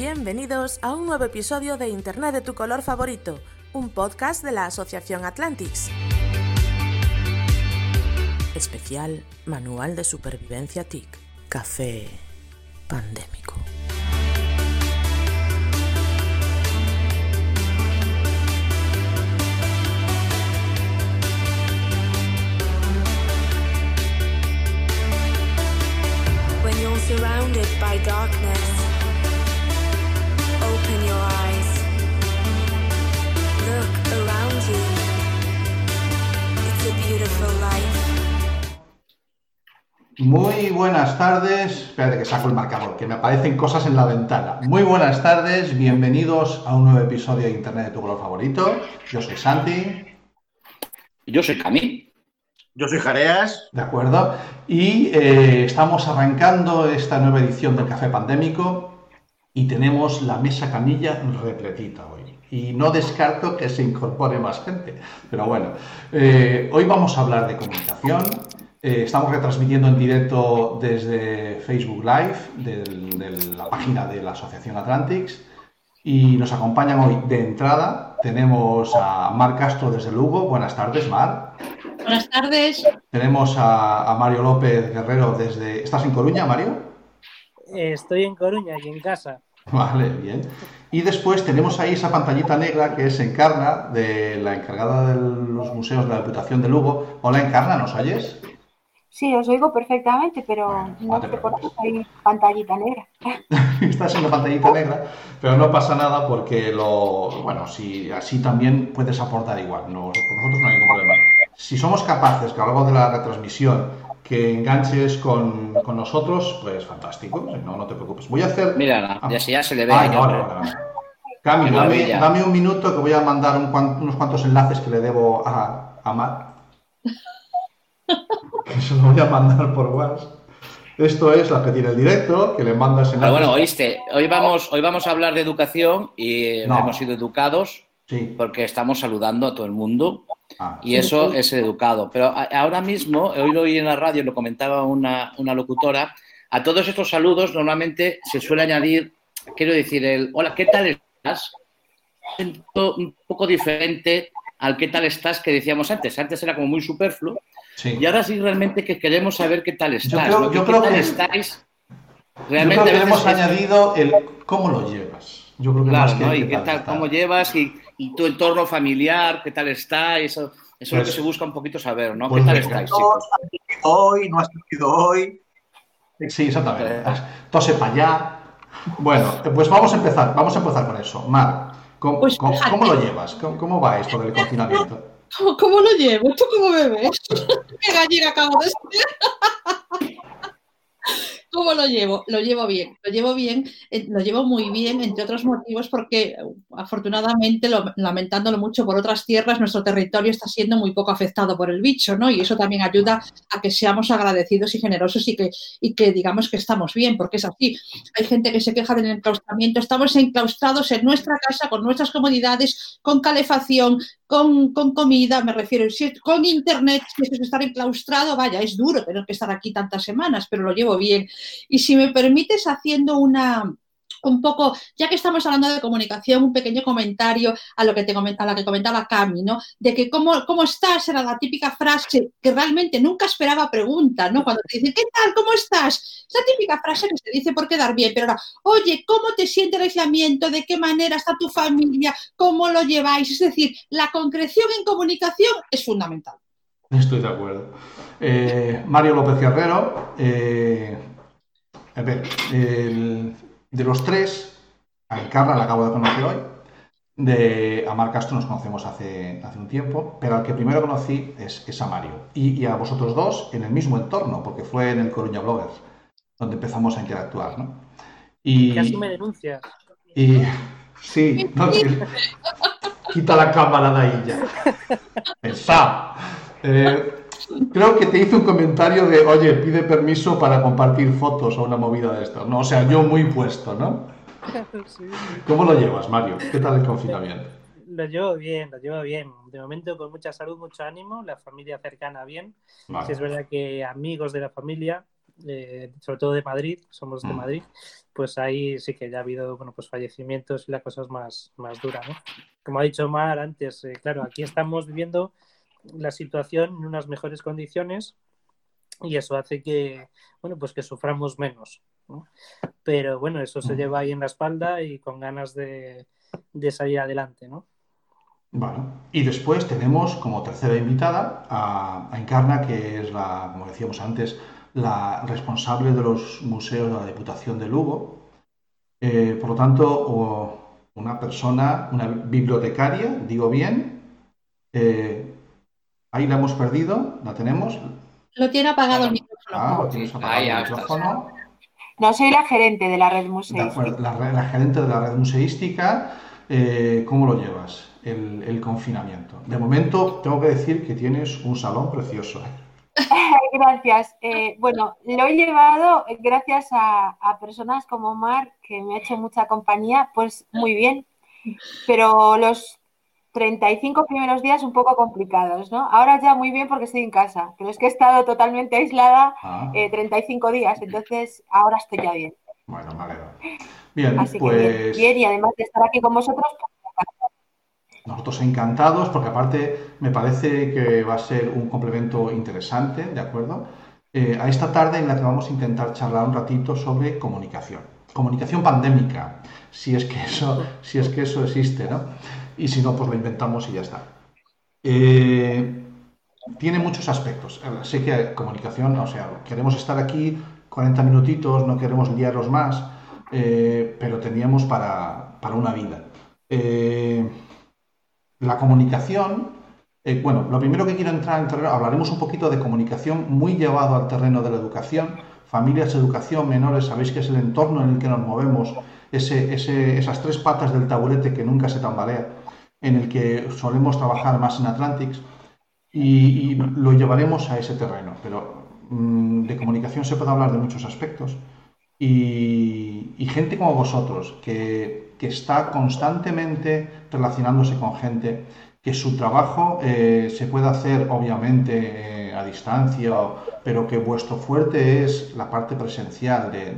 Bienvenidos a un nuevo episodio de Internet de tu color favorito, un podcast de la Asociación Atlantics. Especial Manual de Supervivencia TIC. Café pandémico. Muy buenas tardes. Espérate que saco el marcador, que me aparecen cosas en la ventana. Muy buenas tardes, bienvenidos a un nuevo episodio de Internet de tu color favorito. Yo soy Santi, Yo soy Camil. Yo soy Jareas. ¿de acuerdo? Y eh, estamos arrancando esta nueva edición del Café Pandémico y tenemos la mesa camilla repletita hoy. Y no descarto que se incorpore más gente. Pero bueno, eh, hoy vamos a hablar de comunicación. Eh, estamos retransmitiendo en directo desde Facebook Live, del- de la página de la Asociación Atlantics. Y nos acompañan hoy de entrada. Tenemos a Mar Castro desde Lugo. Buenas tardes, Mar. Buenas tardes. Tenemos a, a Mario López Guerrero desde... ¿Estás en Coruña, Mario? Eh, Estoy en Coruña y en casa. Vale, bien. Y después tenemos ahí esa pantallita negra que es Encarna, de la encargada de los museos de la Diputación de Lugo. Hola, Encarna, ¿nos oyes? Sí, os oigo perfectamente, pero Bueno, no te sé por qué preocupes. hay pantallita negra. Estás en la pantallita negra, pero no pasa nada porque lo... Bueno, si así también puedes aportar igual, no, nosotros no hay ningún problema. Si somos capaces que a lo largo de la retransmisión que enganches con, con nosotros, pues fantástico, no, no te preocupes. Voy a hacer... Mira, ya, se- ya se le ve. Ay, no, no, no. Cami, dame, un minuto que voy a mandar un unos cuantos enlaces que le debo a, a Mar. Que se los voy a mandar por WhatsApp. Esto es la que tiene el directo, que le mandas Pero enlaces. bueno, oíste, hoy vamos, hoy vamos a hablar de educación y No. hemos sido educados Sí. porque estamos saludando a todo el mundo Ah, y eso es ser educado. Pero ahora mismo, hoy lo oí en la radio, lo comentaba una, una locutora, a todos estos saludos normalmente se suele añadir, quiero decir, el hola, ¿qué tal estás? Un poco diferente al qué tal estás que decíamos antes. Antes era como muy superfluo sí. Y ahora sí realmente que queremos saber qué tal estás. creo- ¿no? yo ¿Qué creo tal que- estáis? Yo Realmente creo que hemos es- añadido el cómo lo llevas. Yo creo que Claro, más que ¿no? Y qué tal, cómo llevas y, y tu entorno familiar, qué tal está, eso, eso es lo Pues- que se busca un poquito saber, ¿no? pues ¿Qué tal venga. estáis, hoy? ¿No has vivido hoy? Sí, exactamente. Tose para allá. Bueno, pues vamos a empezar, vamos a empezar con eso. Mar, ¿cómo, Pues cómo- cómo lo llevas? ¿Cómo, cómo va esto del confinamiento? ¿Cómo, lo llevo? ¿Tú cómo me ves? ¿Qué gallega acabo de ser? ¿Cómo lo llevo? Lo llevo bien, lo llevo bien, eh, lo llevo muy bien, entre otros motivos, porque eh, afortunadamente, lo- lamentándolo mucho por otras tierras, nuestro territorio está siendo muy poco afectado por el bicho, ¿no? Y eso también ayuda a que seamos agradecidos y generosos y que, y que digamos que estamos bien, porque es así. Hay gente que se queja del enclaustramiento, estamos enclaustrados en nuestra casa, con nuestras comodidades, con calefacción, con, con comida, me refiero, con internet, si es estar enclaustrado, vaya, es duro tener que estar aquí tantas semanas, pero lo llevo bien. Y si me permites, haciendo una, un poco, ya que estamos hablando de comunicación, un pequeño comentario a lo que te a la que comentaba Cami, ¿no? De que cómo, cómo estás era la típica frase que realmente nunca esperaba pregunta, ¿no? Cuando te dicen, ¿qué tal? ¿Cómo estás? Es la típica frase que se dice por quedar bien, pero ahora, oye, ¿cómo te siente el aislamiento? ¿De qué manera está tu familia? ¿Cómo lo lleváis? Es decir, la concreción en comunicación es fundamental. Estoy de acuerdo. Eh, Mario López Guerrero, eh, a ver, el- de los tres, a Encarna la acabo de conocer hoy, de, a Mar Castro nos conocemos hace, hace un tiempo, pero al que primero conocí es, es a Mario. Y, y a vosotros dos en el mismo entorno, porque fue en el Coruña Bloggers, donde empezamos a interactuar, ¿no? Y, Casi me denuncias. y sí, no quita la cámara de ahí ya. Pensá. Eh, creo que te hice un comentario de, oye, pide permiso para compartir fotos o una movida de esto. No, o sea, yo muy puesto, ¿no? Sí, sí. ¿Cómo lo llevas, Mario? ¿Qué tal el confinamiento? Lo llevo bien, lo llevo bien. De momento con mucha salud, mucho ánimo, la familia cercana bien. Vale. Sí es verdad que amigos de la familia, eh, sobre todo de Madrid, somos de Mm. Madrid, pues ahí sí que ya ha habido bueno, pues fallecimientos y la cosa es más, más dura. ¿no? Como ha dicho Mar antes, eh, claro, aquí estamos viviendo la situación en unas mejores condiciones y eso hace que, bueno, pues que suframos menos. ¿no? Pero bueno, eso se lleva ahí en la espalda y con ganas de, de salir adelante, ¿no? Bueno, y después tenemos como tercera invitada a, a Encarna, que es la, como decíamos antes, la responsable de los museos de la Diputación de Lugo. Eh, por lo tanto, una persona, una bibliotecaria, digo bien. Eh, ahí la hemos perdido, la tenemos. Lo tiene apagado el micrófono. Ah, lo tienes apagado Ahí el micrófono. No soy la gerente de la red museística. la, re- la gerente de la red museística, eh, ¿cómo lo llevas? El, el confinamiento. De momento, tengo que decir que tienes un salón precioso. ¿eh? Gracias. Eh, bueno, lo he llevado gracias a, a personas como Mar, que me ha hecho mucha compañía, pues muy bien. Pero los 35 primeros días un poco complicados, ¿no? Ahora ya muy bien porque estoy en casa, pero es que he estado totalmente aislada Ah, eh, 35 días, entonces ahora estoy ya bien. bueno, me alegro. Bien, Así que bien, pues bien, y además de estar aquí con vosotros, pues, nosotros encantados, porque aparte me parece que va a ser un complemento interesante, ¿de acuerdo? Eh, a esta tarde en la que vamos a intentar charlar un ratito sobre comunicación. Comunicación pandémica, si es que eso, si es que eso existe, ¿no? Y si no, pues lo inventamos y ya está. Eh, tiene muchos aspectos. Sé que comunicación, o sea, queremos estar aquí 40 minutitos, no queremos liarlos más, eh, pero teníamos para, para una vida. Eh, la comunicación, bueno, lo primero que quiero entrar en terreno, hablaremos un poquito de comunicación muy llevado al terreno de la educación, familias, educación, menores, sabéis que es el entorno en el que nos movemos, ese, ese- esas tres patas del taburete que nunca se tambalea, en el que solemos trabajar más en Atlantics y, y lo llevaremos a ese terreno, pero mm, de comunicación se puede hablar de muchos aspectos y, y gente como vosotros que, que está constantemente relacionándose con gente, que su trabajo eh, se puede hacer obviamente eh, a distancia, pero que vuestro fuerte es la parte presencial de,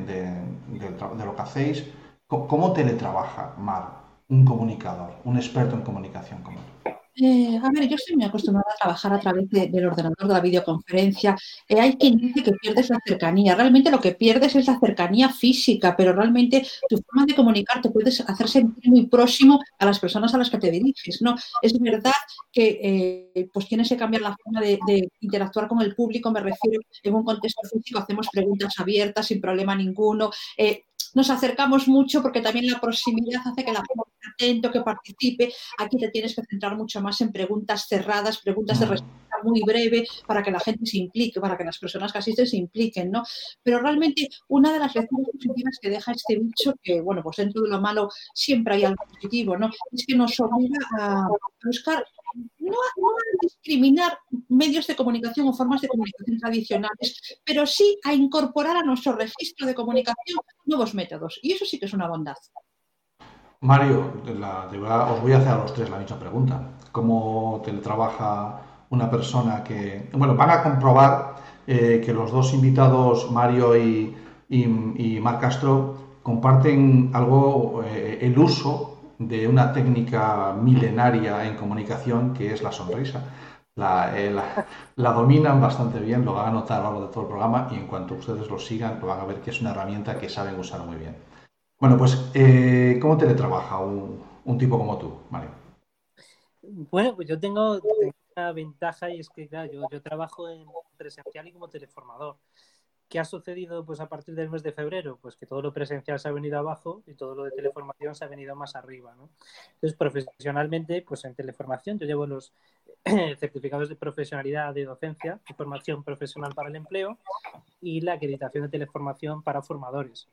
de- tra- de lo que hacéis. ¿Cómo teletrabaja, Mar, un comunicador, un experto en comunicación como tú? Eh, a ver, yo estoy muy acostumbrada a trabajar a través de- del ordenador, de la videoconferencia. Eh, hay quien dice que pierdes la cercanía. Realmente lo que pierdes es la cercanía física, pero realmente tu forma de comunicar te puedes hacer sentir muy próximo a las personas a las que te diriges. ¿no? Es verdad que eh, pues tienes que cambiar la forma de, de interactuar con el público. Me refiero en un contexto físico, hacemos preguntas abiertas sin problema ninguno. Nos acercamos mucho porque también la proximidad hace que la gente esté atento, que participe. Aquí te tienes que centrar mucho más en preguntas cerradas, preguntas de respuesta muy breve para que la gente se implique, para que las personas que asisten se impliquen, ¿no? Pero realmente una de las lecciones positivas que deja este bicho, que bueno, pues dentro de lo malo siempre hay algo positivo, ¿no? Es que nos obliga a buscar no a, discriminar medios de comunicación o formas de comunicación tradicionales, pero sí a incorporar a nuestro registro de comunicación nuevos métodos. Y eso sí que es una bondad. Mario, os voy a hacer a los tres la misma pregunta. ¿Cómo teletrabaja una persona que... Bueno, van a comprobar eh, que los dos invitados, Mario y, y, y Marc Castro, comparten algo, eh, el uso de una técnica milenaria en comunicación que es la sonrisa. La, eh, la- la dominan bastante bien, lo van a notar a lo largo de todo el programa y en cuanto ustedes lo sigan, lo van a ver que es una herramienta que saben usar muy bien. Bueno, pues, eh, ¿cómo teletrabaja un, un tipo como tú, Mario? Bueno, pues yo tengo, una ventaja y es que, yo, yo trabajo en presencial y como teleformador. ¿Qué ha sucedido pues a partir del mes de febrero? Pues que todo lo presencial se ha venido abajo y todo lo de teleformación se ha venido más arriba, ¿no? Entonces, profesionalmente, pues en teleformación yo llevo los certificados de profesionalidad de docencia y formación profesional para el empleo y la acreditación de teleformación para formadores.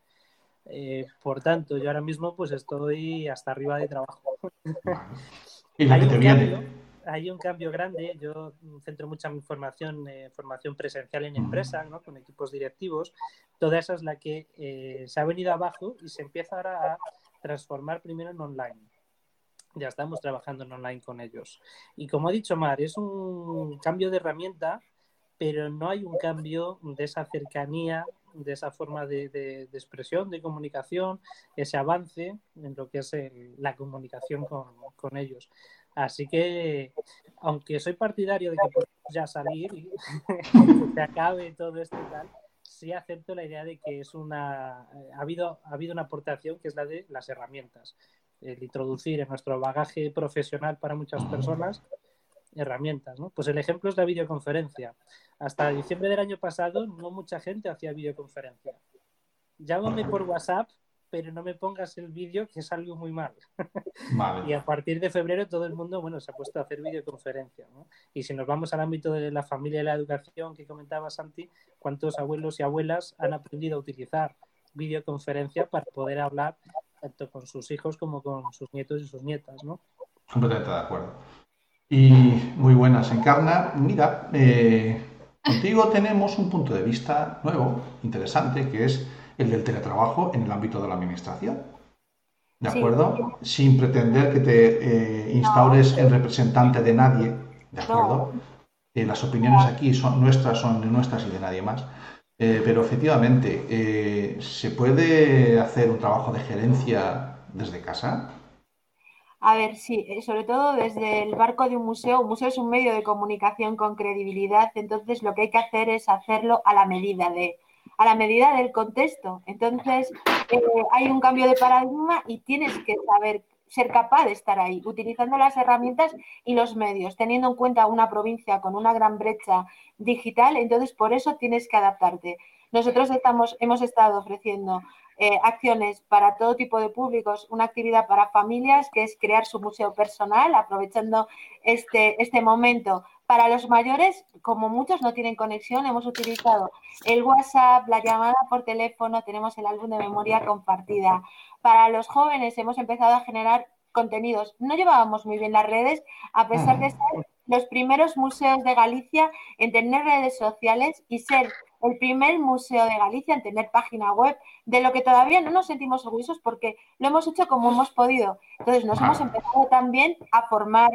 Eh, por tanto, yo ahora mismo pues estoy hasta arriba de trabajo. Y Hay que te viene. Hay un cambio grande. Yo centro mucha mi formación en formación presencial en empresa, ¿no? con equipos directivos. Toda esa es la que eh, se ha venido abajo y se empieza ahora a transformar primero en online. Ya estamos trabajando en online con ellos. Y como ha dicho Mar, es un cambio de herramienta, pero no hay un cambio de esa cercanía, de esa forma de, expresión, de comunicación, ese avance en lo que es el- la comunicación con ellos. Así que, aunque soy partidario de que podemos ya salir y se acabe todo esto y tal, sí acepto la idea de que es una ha habido ha habido una aportación que es la de las herramientas. El introducir en nuestro bagaje profesional para muchas personas herramientas ¿no? pues el ejemplo es la videoconferencia. Hasta diciembre del año pasado no mucha gente hacía videoconferencia. Llámame por WhatsApp pero no me pongas el vídeo que salgo muy mal y Vale. a partir de febrero todo el mundo bueno, se ha puesto a hacer videoconferencia. ¿no? Y si nos vamos al ámbito de la familia y la educación que comentaba Santi, ¿cuántos abuelos y abuelas han aprendido a utilizar videoconferencia para poder hablar tanto con sus hijos como con sus nietos y sus nietas? ¿no? Completamente de acuerdo. Y muy buenas, Encarna. Mira, eh, contigo tenemos un punto de vista nuevo, interesante, que es el del teletrabajo en el ámbito de la administración. ¿De Sí. acuerdo? Sin pretender que te eh, instaures en representante de nadie, ¿de acuerdo? Eh, las opiniones aquí son nuestras, son nuestras y de nadie más. Eh, pero efectivamente, ¿se puede hacer un trabajo de gerencia desde casa? A ver, sí, sobre todo desde el barco de un museo. Un museo es un medio de comunicación con credibilidad, entonces lo que hay que hacer es hacerlo a la medida de, a la medida del contexto. Entonces, eh, hay un cambio de paradigma y tienes que saber ser capaz de estar ahí, utilizando las herramientas y los medios, teniendo en cuenta una provincia con una gran brecha digital, entonces por eso tienes que adaptarte. Nosotros estamos, hemos estado ofreciendo eh, acciones para todo tipo de públicos, una actividad para familias que es crear su museo personal, aprovechando este, este momento. Para los mayores, como muchos no tienen conexión, hemos utilizado el WhatsApp, la llamada por teléfono, tenemos el álbum de memoria compartida. Para los jóvenes hemos empezado a generar contenidos. No llevábamos muy bien las redes, a pesar de ser los primeros museos de Galicia en tener redes sociales y ser el primer museo de Galicia en tener página web, de lo que todavía no nos sentimos orgullosos porque lo hemos hecho como hemos podido. Entonces nos hemos empezado también a formar,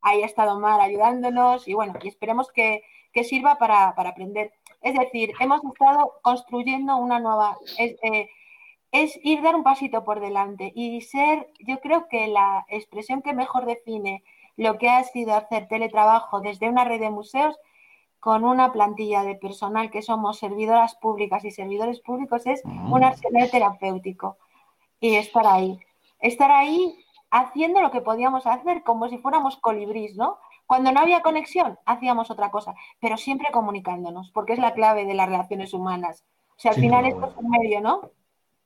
ahí ha estado Mar ayudándonos y bueno, y esperemos que, que sirva para, para aprender. Es decir, hemos estado construyendo una nueva... Es, eh, es ir dar un pasito por delante y ser, yo creo que la expresión que mejor define lo que ha sido hacer teletrabajo desde una red de museos con una plantilla de personal que somos servidoras públicas y servidores públicos es un arsenal terapéutico y estar ahí, estar ahí haciendo lo que podíamos hacer como si fuéramos colibrís, ¿no? Cuando no había conexión hacíamos otra cosa, pero siempre comunicándonos, porque es la clave de las relaciones humanas. O sea, al Sin final esto es un medio, ¿no?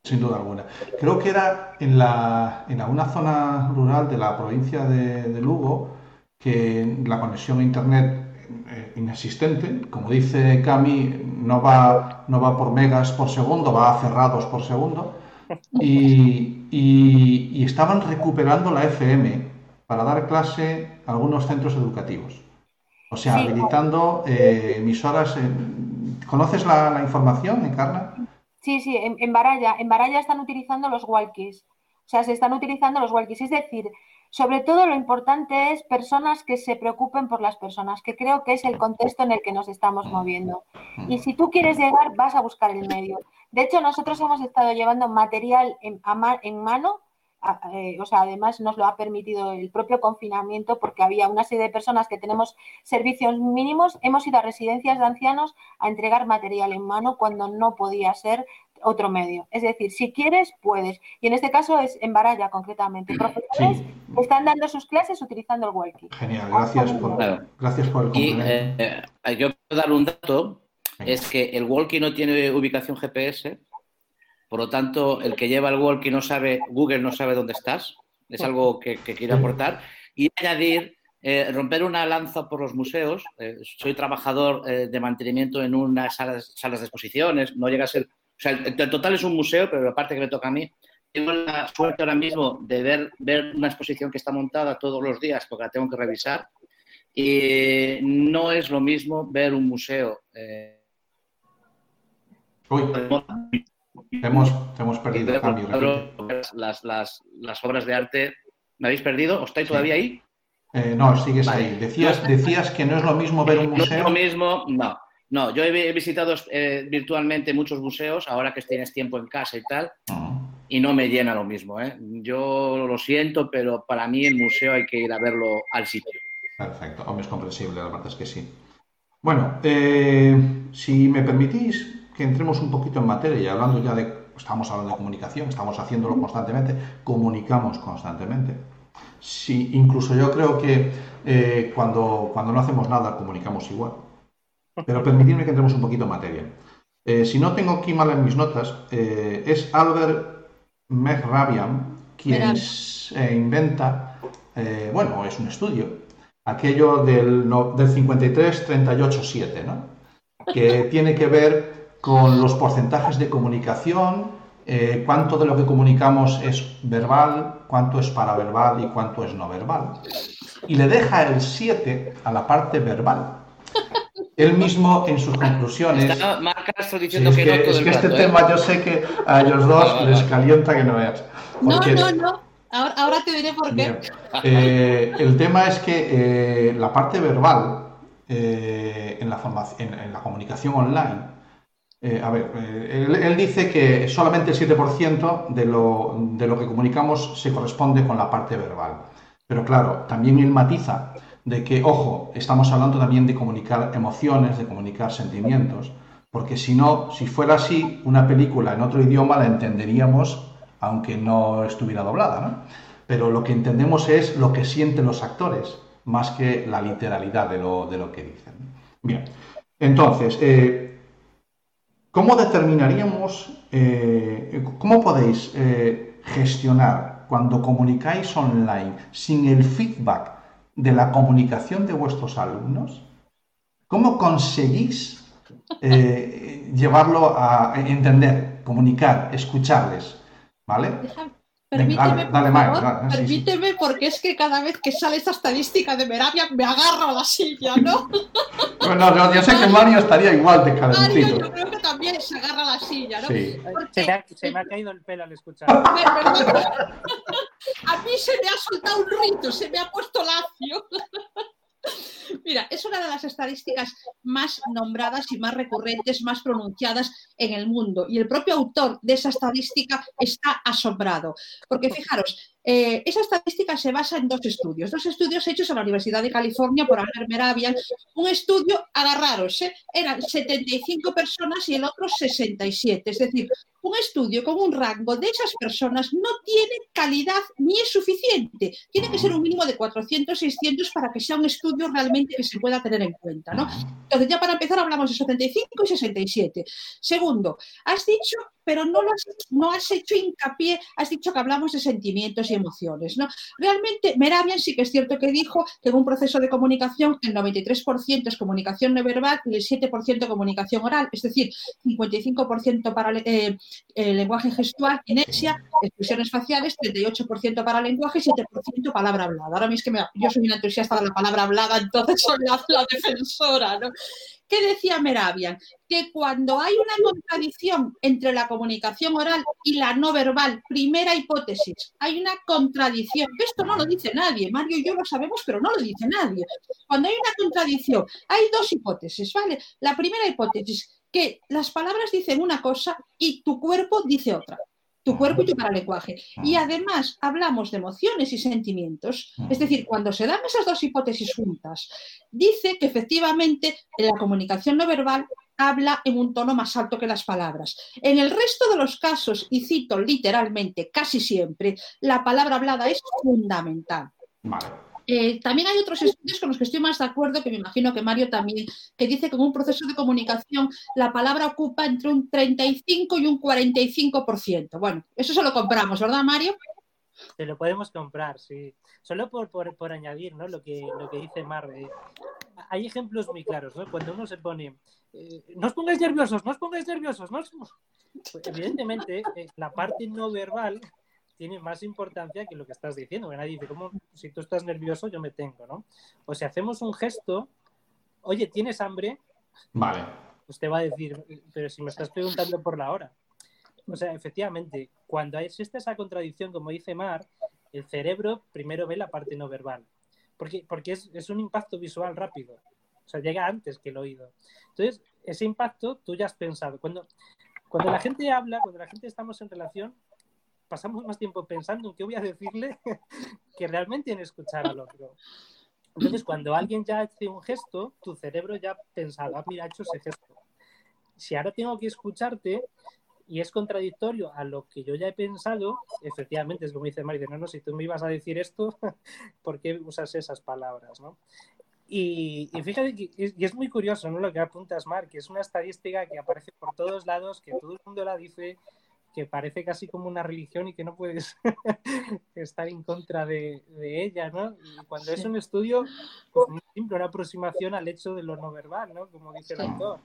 Sin duda alguna. Creo que era en, la, en alguna zona rural de la provincia de, de Lugo que la conexión a Internet eh, inexistente, como dice Cami, no va, no va por megas por segundo, va a cerrados por segundo, y, y- y estaban recuperando la FM para dar clase a algunos centros educativos. O sea, Sí. habilitando eh, emisoras. ¿Conoces la, la información, Encarna? Sí, sí, en, en Baralla, en Baralla están utilizando los walkies. O sea, se están utilizando los walkies. Es decir, sobre todo lo importante es personas que se preocupen por las personas, que creo que es el contexto en el que nos estamos moviendo. Y si tú quieres llegar, vas a buscar el medio. De hecho, nosotros hemos estado llevando material en, en mano, eh, o sea, además nos lo ha permitido el propio confinamiento porque había una serie de personas que tenemos servicios mínimos. Hemos ido a residencias de ancianos a entregar material en mano cuando no podía ser otro medio. Es decir, si quieres, puedes. Y en este caso es en Baralla, concretamente. Profesores Sí. están dando sus clases utilizando el walkie. Genial, gracias por, Claro. gracias por el Y complemento. eh, eh, yo puedo dar un dato, es que el walkie no tiene ubicación GPS, por lo tanto, el que lleva el walkie no sabe, Google no sabe dónde estás, es algo que, que quiero aportar. Y añadir, eh, romper una lanza por los museos, eh, soy trabajador eh, de mantenimiento en unas salas, salas de exposiciones, no llega a ser sea, el, el total es un museo, pero la parte que me toca a mí, tengo la suerte ahora mismo de ver, ver una exposición que está montada todos los días porque la tengo que revisar. Y no es lo mismo ver un museo. eh, Uy, te hemos, te hemos perdido. Cambio, las, las, las obras de arte. ¿Me habéis perdido? ¿O estáis todavía ahí? Eh, no, sigues Vale. ahí. Decías, decías que no es lo mismo ver un No es museo. lo mismo, no. No, yo he, he visitado eh, virtualmente muchos museos, ahora que tienes tiempo en casa y tal, Ah, y no me llena lo mismo. ¿eh? Yo lo siento, pero para mí el museo hay que ir a verlo al sitio. Perfecto, hombre, es comprensible, la verdad es que sí. Bueno, eh, si me permitís que entremos un poquito en materia y hablando ya de, estamos hablando de comunicación, estamos haciéndolo constantemente, comunicamos constantemente. Sí, incluso yo creo que eh, cuando, cuando no hacemos nada comunicamos igual. Pero permitidme que entremos un poquito en materia. Eh, si no tengo aquí mal en mis notas, eh, es Albert Mehrabian quien se inventa, eh, bueno, es un estudio, aquello del, no- del 53-38-7, ¿no? que tiene que ver con los porcentajes de comunicación, eh, cuánto de lo que comunicamos es verbal, cuánto es paraverbal y cuánto es no verbal. Y le deja el 7 a la parte verbal. Él mismo en sus conclusiones... Está Marc Castro Sí, diciendo es que, que, no todo es el que este ¿eh? tema yo sé que a ellos dos les calienta que no veas. No, Porque- no, no. Ahora, ahora te diré por qué. Eh, el tema es que eh, la parte verbal eh, en, la formac- en, en la comunicación online, eh, a ver, eh, él, él dice que solamente el 7% de lo, de lo que comunicamos se corresponde con la parte verbal. Pero claro, también él matiza de que, ojo, estamos hablando también de comunicar emociones, de comunicar sentimientos, porque si no, si fuera así, una película en otro idioma la entenderíamos aunque no estuviera doblada, ¿no? Pero lo que entendemos es lo que sienten los actores, más que la literalidad de lo, de lo que dicen. Bien, entonces, eh, ¿cómo determinaríamos, eh, cómo podéis eh, gestionar cuando comunicáis online sin el feedback de la comunicación de vuestros alumnos? ¿Cómo conseguís eh, llevarlo a entender, comunicar, escucharles? ¿Vale? Permíteme, dale, dale, Mar, favor, dale, sí, sí. permíteme, porque es que cada vez que sale esta estadística de Meravia me agarro a la silla, ¿no? Bueno, yo, yo sé que Mario estaría igual de Mario, calentito. yo creo que también se agarra a la silla, ¿no? Sí. Porque- Se me, ha, se me ha caído el pelo al escuchar. A mí se me ha soltado un rito, se me ha puesto lacio. Mira, es una de las estadísticas más nombradas y más recurrentes, más pronunciadas en el mundo. Y el propio autor de esa estadística está asombrado. Porque fijaros, eh, esa estadística se basa en dos estudios. Dos estudios hechos en la Universidad de California por Albert Meravian. Un estudio, agarraros, ¿eh? eran 75 personas y el otro 67. Es decir, un estudio con un rango de esas personas no tiene calidad ni es suficiente. Tiene que ser un mínimo de 400, 600 para que sea un estudio realmente que se pueda tener en cuenta. Entonces, ya para empezar, hablamos de 75 y 67. Segundo, has dicho, pero no, lo has, no has hecho hincapié, has dicho que hablamos de sentimientos y emociones. ¿no? Realmente, Meravian sí que es cierto que dijo que en un proceso de comunicación el 93% es comunicación no verbal y el 7% comunicación oral, es decir, 55% para eh, eh, lenguaje gestual, inercia, expresiones faciales, 38% para lenguaje y 7% palabra hablada. Ahora mismo es que yo soy una entusiasta de la palabra hablada, entonces soy la, la defensora. ¿no? ¿Qué decía Meravian? Que cuando hay una contradicción entre la comunicación oral y la no verbal, primera hipótesis, hay una contradicción. Esto no lo dice nadie, Mario y yo lo sabemos, pero no lo dice nadie. Cuando hay una contradicción, hay dos hipótesis, ¿vale? La primera hipótesis, que las palabras dicen una cosa y tu cuerpo dice otra. Tu cuerpo y tu paralenguaje. Y además hablamos de emociones y sentimientos. Es decir, cuando se dan esas dos hipótesis juntas, dice que efectivamente en la comunicación no verbal habla en un tono más alto que las palabras. En el resto de los casos, y cito literalmente casi siempre, la palabra hablada es fundamental. Vale. Eh, también hay otros estudios con los que estoy más de acuerdo, que me imagino que Mario también, que dice que en un proceso de comunicación la palabra ocupa entre un 35 y un 45%. Bueno, eso se lo compramos, ¿verdad, Mario? Te lo podemos comprar, sí. Solo por, por, por añadir ¿no? lo, que, lo que dice Mar. eh, hay ejemplos muy claros, ¿no? Cuando uno se pone, eh, no os pongáis nerviosos, no os pongáis nerviosos, no os... Pues, evidentemente, eh, la parte no verbal tiene más importancia que lo que estás diciendo. Que nadie dice, ¿cómo si tú estás nervioso, yo me tengo, ¿no? O si hacemos un gesto, oye, ¿tienes hambre? Vale. Pues te va a decir, pero si me estás preguntando por la hora. O sea, efectivamente, cuando existe esa contradicción, como dice Mar, el cerebro primero ve la parte no verbal. Porque, porque es, es un impacto visual rápido. O sea, llega antes que el oído. Entonces, ese impacto tú ya has pensado. Cuando, cuando la gente habla, cuando la gente estamos en relación, pasamos más tiempo pensando en qué voy a decirle que realmente en escuchar al otro. Entonces, cuando alguien ya hace un gesto, tu cerebro ya ha pensado, ah, mira, ha hecho ese gesto. Si ahora tengo que escucharte y es contradictorio a lo que yo ya he pensado, efectivamente, es como dice Mari, no, no, si tú me ibas a decir esto, ¿por qué usas esas palabras? ¿no? Y, fíjate que es, y es muy curioso ¿no? lo que apuntas, Mar, que es una estadística que aparece por todos lados, que todo el mundo la dice, que parece casi como una religión y que no puedes estar en contra de, ella, ¿no? Y cuando es un estudio, pues muy simple, una aproximación al hecho de lo no verbal, ¿no? Como dice el autor.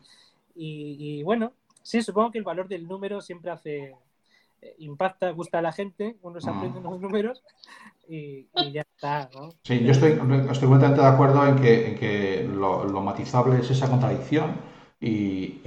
Y, y, bueno, sí, supongo que el valor del número siempre hace, eh, impacta, gusta a la gente, uno se aprende unos números y, ya está. ¿no? Sí, yo estoy, estoy completamente de acuerdo en que, en que lo, lo, matizable es esa contradicción y,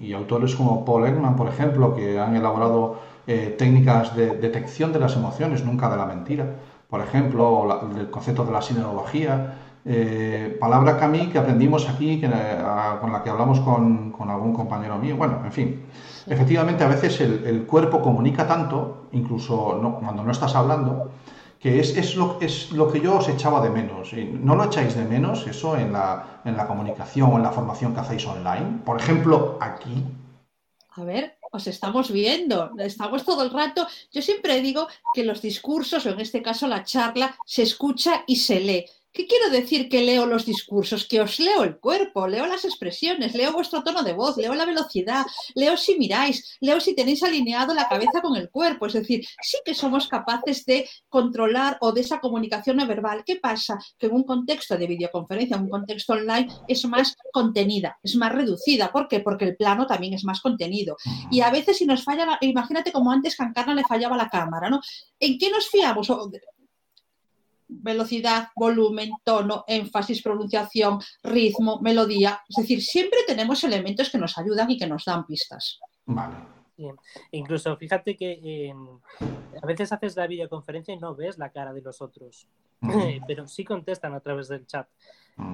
y, autores como Paul Ekman, por ejemplo, que han elaborado eh, técnicas de detección de las emociones, nunca de la mentira, por ejemplo, la, el concepto de la sinología, eh, palabra que a mí que aprendimos aquí, que, a, con la que hablamos con, algún compañero mío, bueno, en fin. Efectivamente, a veces el, el cuerpo comunica tanto, incluso no, cuando no estás hablando, que es, es, lo, es lo que yo os echaba de menos. ¿No lo echáis de menos eso en la, en la comunicación o en la formación que hacéis online? Por ejemplo, aquí. A ver, os estamos viendo, estamos todo el rato. Yo siempre digo que los discursos, o en este caso la charla, se escucha y se lee. ¿Qué quiero decir que leo los discursos? Que os leo el cuerpo, leo las expresiones, leo vuestro tono de voz, leo la velocidad, leo si miráis, leo si tenéis alineado la cabeza con el cuerpo. Es decir, sí que somos capaces de controlar o de esa comunicación no verbal. ¿Qué pasa? Que en un contexto de videoconferencia, en un contexto online, es más contenida, es más reducida. ¿Por qué? Porque el plano también es más contenido. Y a veces si nos falla, imagínate como antes que a Encarna le fallaba la cámara, ¿no? ¿En qué nos fiamos? Velocidad, volumen, tono, énfasis, pronunciación, ritmo, melodía. Es decir, siempre tenemos elementos que nos ayudan y que nos dan pistas. Vale. Bien. Incluso fíjate que eh, a veces haces la videoconferencia y no ves la cara de los otros, pero sí contestan a través del chat.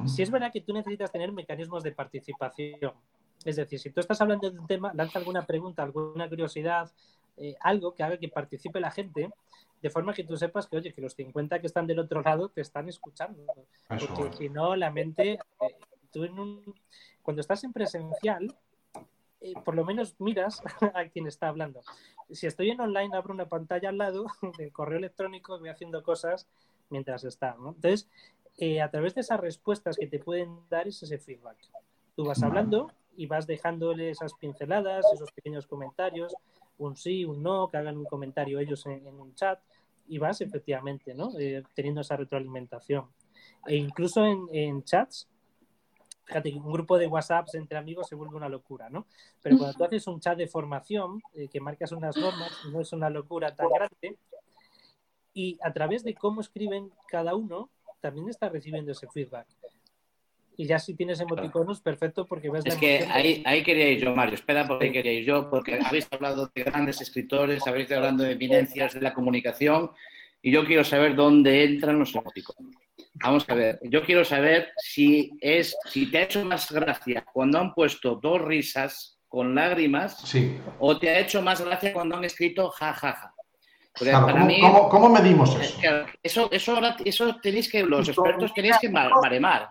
Si es verdad que tú necesitas tener mecanismos de participación. Es decir, si tú estás hablando de un tema, lanza alguna pregunta, alguna curiosidad, eh, algo que haga que participe la gente, de forma que tú sepas que, oye, que los 50 que están del otro lado te están escuchando. Porque si no, la mente, eh, tú en un, cuando estás en presencial, eh, por lo menos miras a quien está hablando. Si estoy en online, abro una pantalla al lado del correo electrónico y voy haciendo cosas mientras está. ¿no? Entonces, a través de esas respuestas que te pueden dar es ese feedback. Tú vas hablando y vas dejándole esas pinceladas, esos pequeños comentarios, un sí, un no, que hagan un comentario ellos en un chat y vas efectivamente, ¿no? Eh, teniendo esa retroalimentación. E incluso en, en, chats, fíjate, un grupo de WhatsApps entre amigos se vuelve una locura, ¿no? Pero cuando tú haces un chat de formación, eh, que marcas unas normas, no es una locura tan grande, y a través de cómo escriben cada uno, también está recibiendo ese feedback. Y ya si tienes emoticonos, perfecto, porque ves Es que ahí, ahí quería ir yo, Mario. Espera, porque ahí quería ir yo, porque habéis hablado de grandes escritores, habéis hablando de eminencias de la comunicación, y yo quiero saber dónde entran los emoticonos. Vamos a ver, yo quiero saber si es, si te ha hecho más gracia cuando han puesto dos risas con lágrimas, sí. o te ha hecho más gracia cuando han escrito ja, ja, ja. Claro, ¿cómo, mí, ¿cómo, ¿cómo, medimos eso? Eso, eso, eso tenéis que, los expertos tenéis que maremar.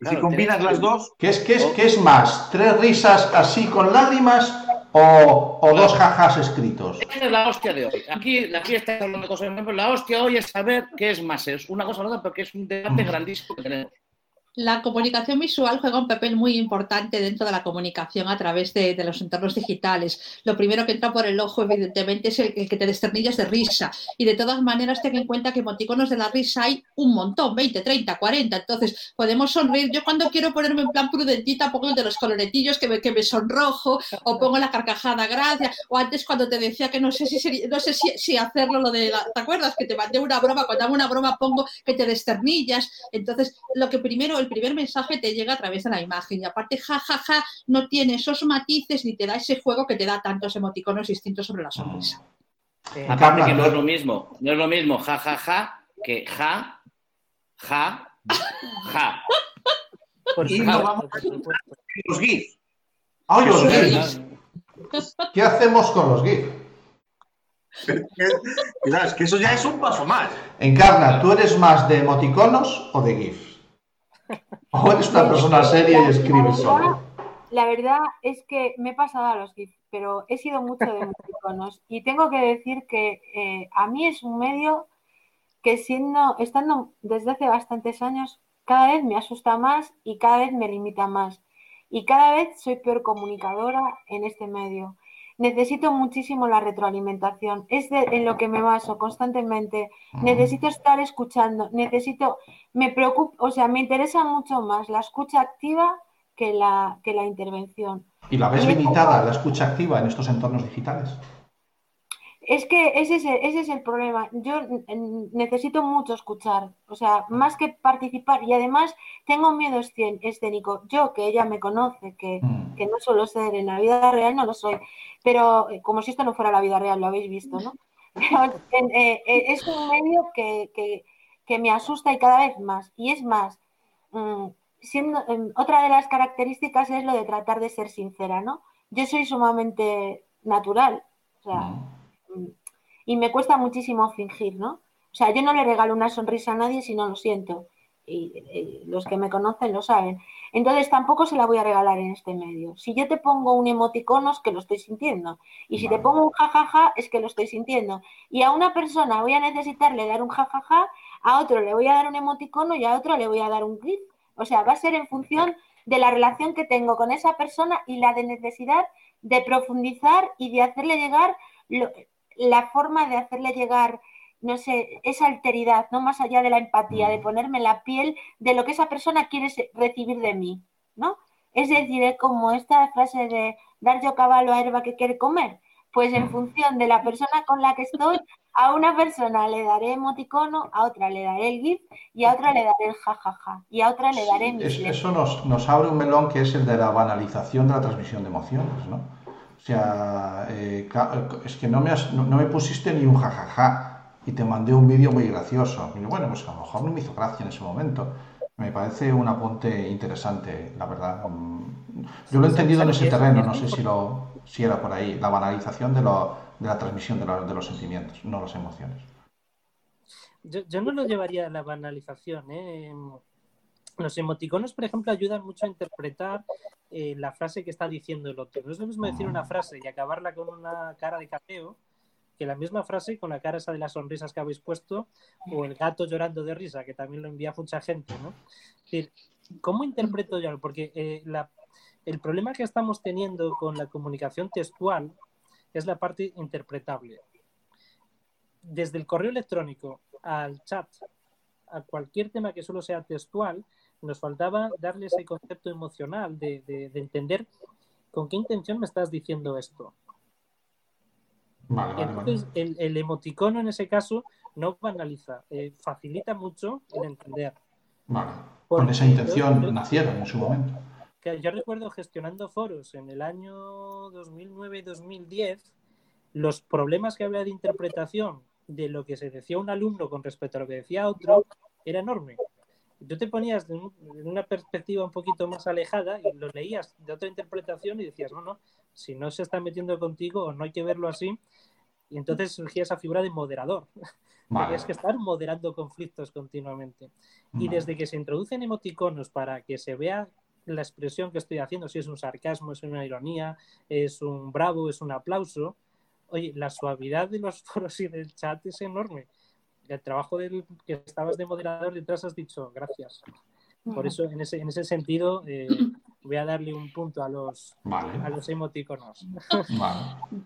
Claro, si combinas las dos. ¿Qué es, qué, es, ¿Qué es más? ¿Tres risas así con lágrimas o, o dos jajas escritos? Esa es la hostia de hoy. Aquí, aquí está hablando de cosas. La hostia hoy es saber qué es más. Es una cosa o otra, porque es un debate grandísimo que tenemos. La comunicación visual juega un papel muy importante dentro de la comunicación a través de, los entornos digitales. Lo primero que entra por el ojo, evidentemente, es el, que te desternillas de risa. Y de todas maneras, ten en cuenta que emoticonos de la risa hay un montón, 20, 30, 40. Entonces, podemos sonreír. Yo cuando quiero ponerme en plan prudentita, pongo el de los coloretillos que me, que me sonrojo, o pongo la carcajada gracia, o antes cuando te decía que no sé si sería- no sé si hacerlo lo de la- ¿te acuerdas? Que te mandé una broma, cuando hago una broma pongo que te desternillas. Entonces, lo que primero, el primer mensaje te llega a través de la imagen. Y aparte, ja, ja, ja, no tiene esos matices ni te da ese juego que te da tantos emoticonos distintos sobre la sonrisa. Eh, Acá- Aparte que no es lo mismo, no es lo mismo ja, ja, ja, que ja, ja, ja. por Y vamos supuesto. Los GIFs. ¡Ay, los Eso es GIFs! ¿Qué hacemos con los GIFs? Cuidado, es que eso ya es un paso más. Encarna, ¿tú eres más de emoticonos o de GIFs? ¿O eres una persona seria y escribes solo? La verdad es que me he pasado a los GIFs, pero he sido mucho de emoticonos. Y tengo que decir que eh, a mí es un medio que siendo, estando desde hace bastantes años, cada vez me asusta más y cada vez me limita más. Y cada vez soy peor comunicadora en este medio. Necesito muchísimo la retroalimentación. Es de- en lo que me baso constantemente. Necesito estar escuchando. Necesito, me preocupa, o sea, me interesa mucho más la escucha activa que la, que la intervención. ¿Y la ves limitada, la escucha activa en estos entornos digitales? Es que ese es el, ese es el problema. Yo necesito mucho escuchar, o sea, más que participar. Y además tengo miedo escénico. Yo, que ella me conoce, que, Mm. que no suelo ser en la vida real, no lo soy. Pero eh, como si esto no fuera la vida real, lo habéis visto, ¿no? Pero, eh, eh, es un medio que, que- que me asusta y cada vez más. Y es más, mm, siendo, em, otra de las características es lo de tratar de ser sincera, ¿no? Yo soy sumamente natural, o sea, Mm. Y me cuesta muchísimo fingir, ¿no? O sea, yo no le regalo una sonrisa a nadie si no lo siento. Y, los que me conocen lo saben. Entonces tampoco se la voy a regalar en este medio. Si yo te pongo un emoticono es que lo estoy sintiendo. Y si te pongo un jajaja es que lo estoy sintiendo. Y a una persona voy a necesitarle dar un jajaja, a otro le voy a dar un emoticono y a otro le voy a dar un gif. O sea, va a ser en función de la relación que tengo con esa persona y la de necesidad de profundizar y de hacerle llegar lo- la forma de hacerle llegar, no sé, esa alteridad, no más allá de la empatía, de ponerme en la piel de lo que esa persona quiere recibir de mí, ¿no? Es decir, es como esta frase de dar yo caballo a herba que quiere comer. Pues en función de la persona con la que estoy, a una persona le daré emoticono, a otra le daré el GIF y a otra le daré el jajaja y a otra le daré letras. eso nos, nos abre un melón que es el de la banalización de la transmisión de emociones, ¿no? O sea, eh, es que no me, has- no, no me pusiste ni un jajaja y te mandé un vídeo muy gracioso. Y bueno, pues a lo mejor no me hizo gracia en ese momento. Me parece un apunte interesante, la verdad. Mm, Yo lo he entendido en ese terreno, no sé si, lo, si era por ahí, la banalización de, lo- de la transmisión de, lo- de los sentimientos, no las emociones. Yo, yo no lo llevaría a la banalización. ¿eh? Los emoticonos, por ejemplo, ayudan mucho a interpretar eh, la frase que está diciendo el otro. No es lo mismo decir una frase y acabarla con una cara de cateo que la misma frase con la cara esa de las sonrisas que habéis puesto o el gato llorando de risa, que también lo envía mucha gente. ¿no? Es decir, ¿cómo interpreto yo? Porque eh, la- el problema que estamos teniendo con la comunicación textual es la parte interpretable. Desde el correo electrónico al chat, a cualquier tema que solo sea textual, nos faltaba darle ese concepto emocional de, de- de entender con qué intención me estás diciendo esto. Vale, vale, vale. Entonces, el, el emoticono en ese caso no banaliza, eh, facilita mucho el entender. Vale. Con esa intención yo- nacieron en su momento. que yo recuerdo gestionando foros en el año 2009-2010, los problemas que había de interpretación de lo que se decía un alumno con respecto a lo que decía otro era enorme. Tú te ponías de una perspectiva un poquito más alejada y lo leías de otra interpretación y decías, no, no, si no se está metiendo contigo o no hay que verlo así. Y entonces surgía esa figura de moderador. Vale. Tenías que estar moderando conflictos continuamente. Y Vale. desde que se introducen emoticonos para que se vea la expresión que estoy haciendo, si es un sarcasmo, es una ironía, es un bravo, es un aplauso, oye, la suavidad de los foros y del chat es enorme. El trabajo del que estabas de moderador detrás has dicho, gracias. Por eso, en ese, en ese sentido, eh, voy a darle un punto a los, Vale, a los emoticonos. vale.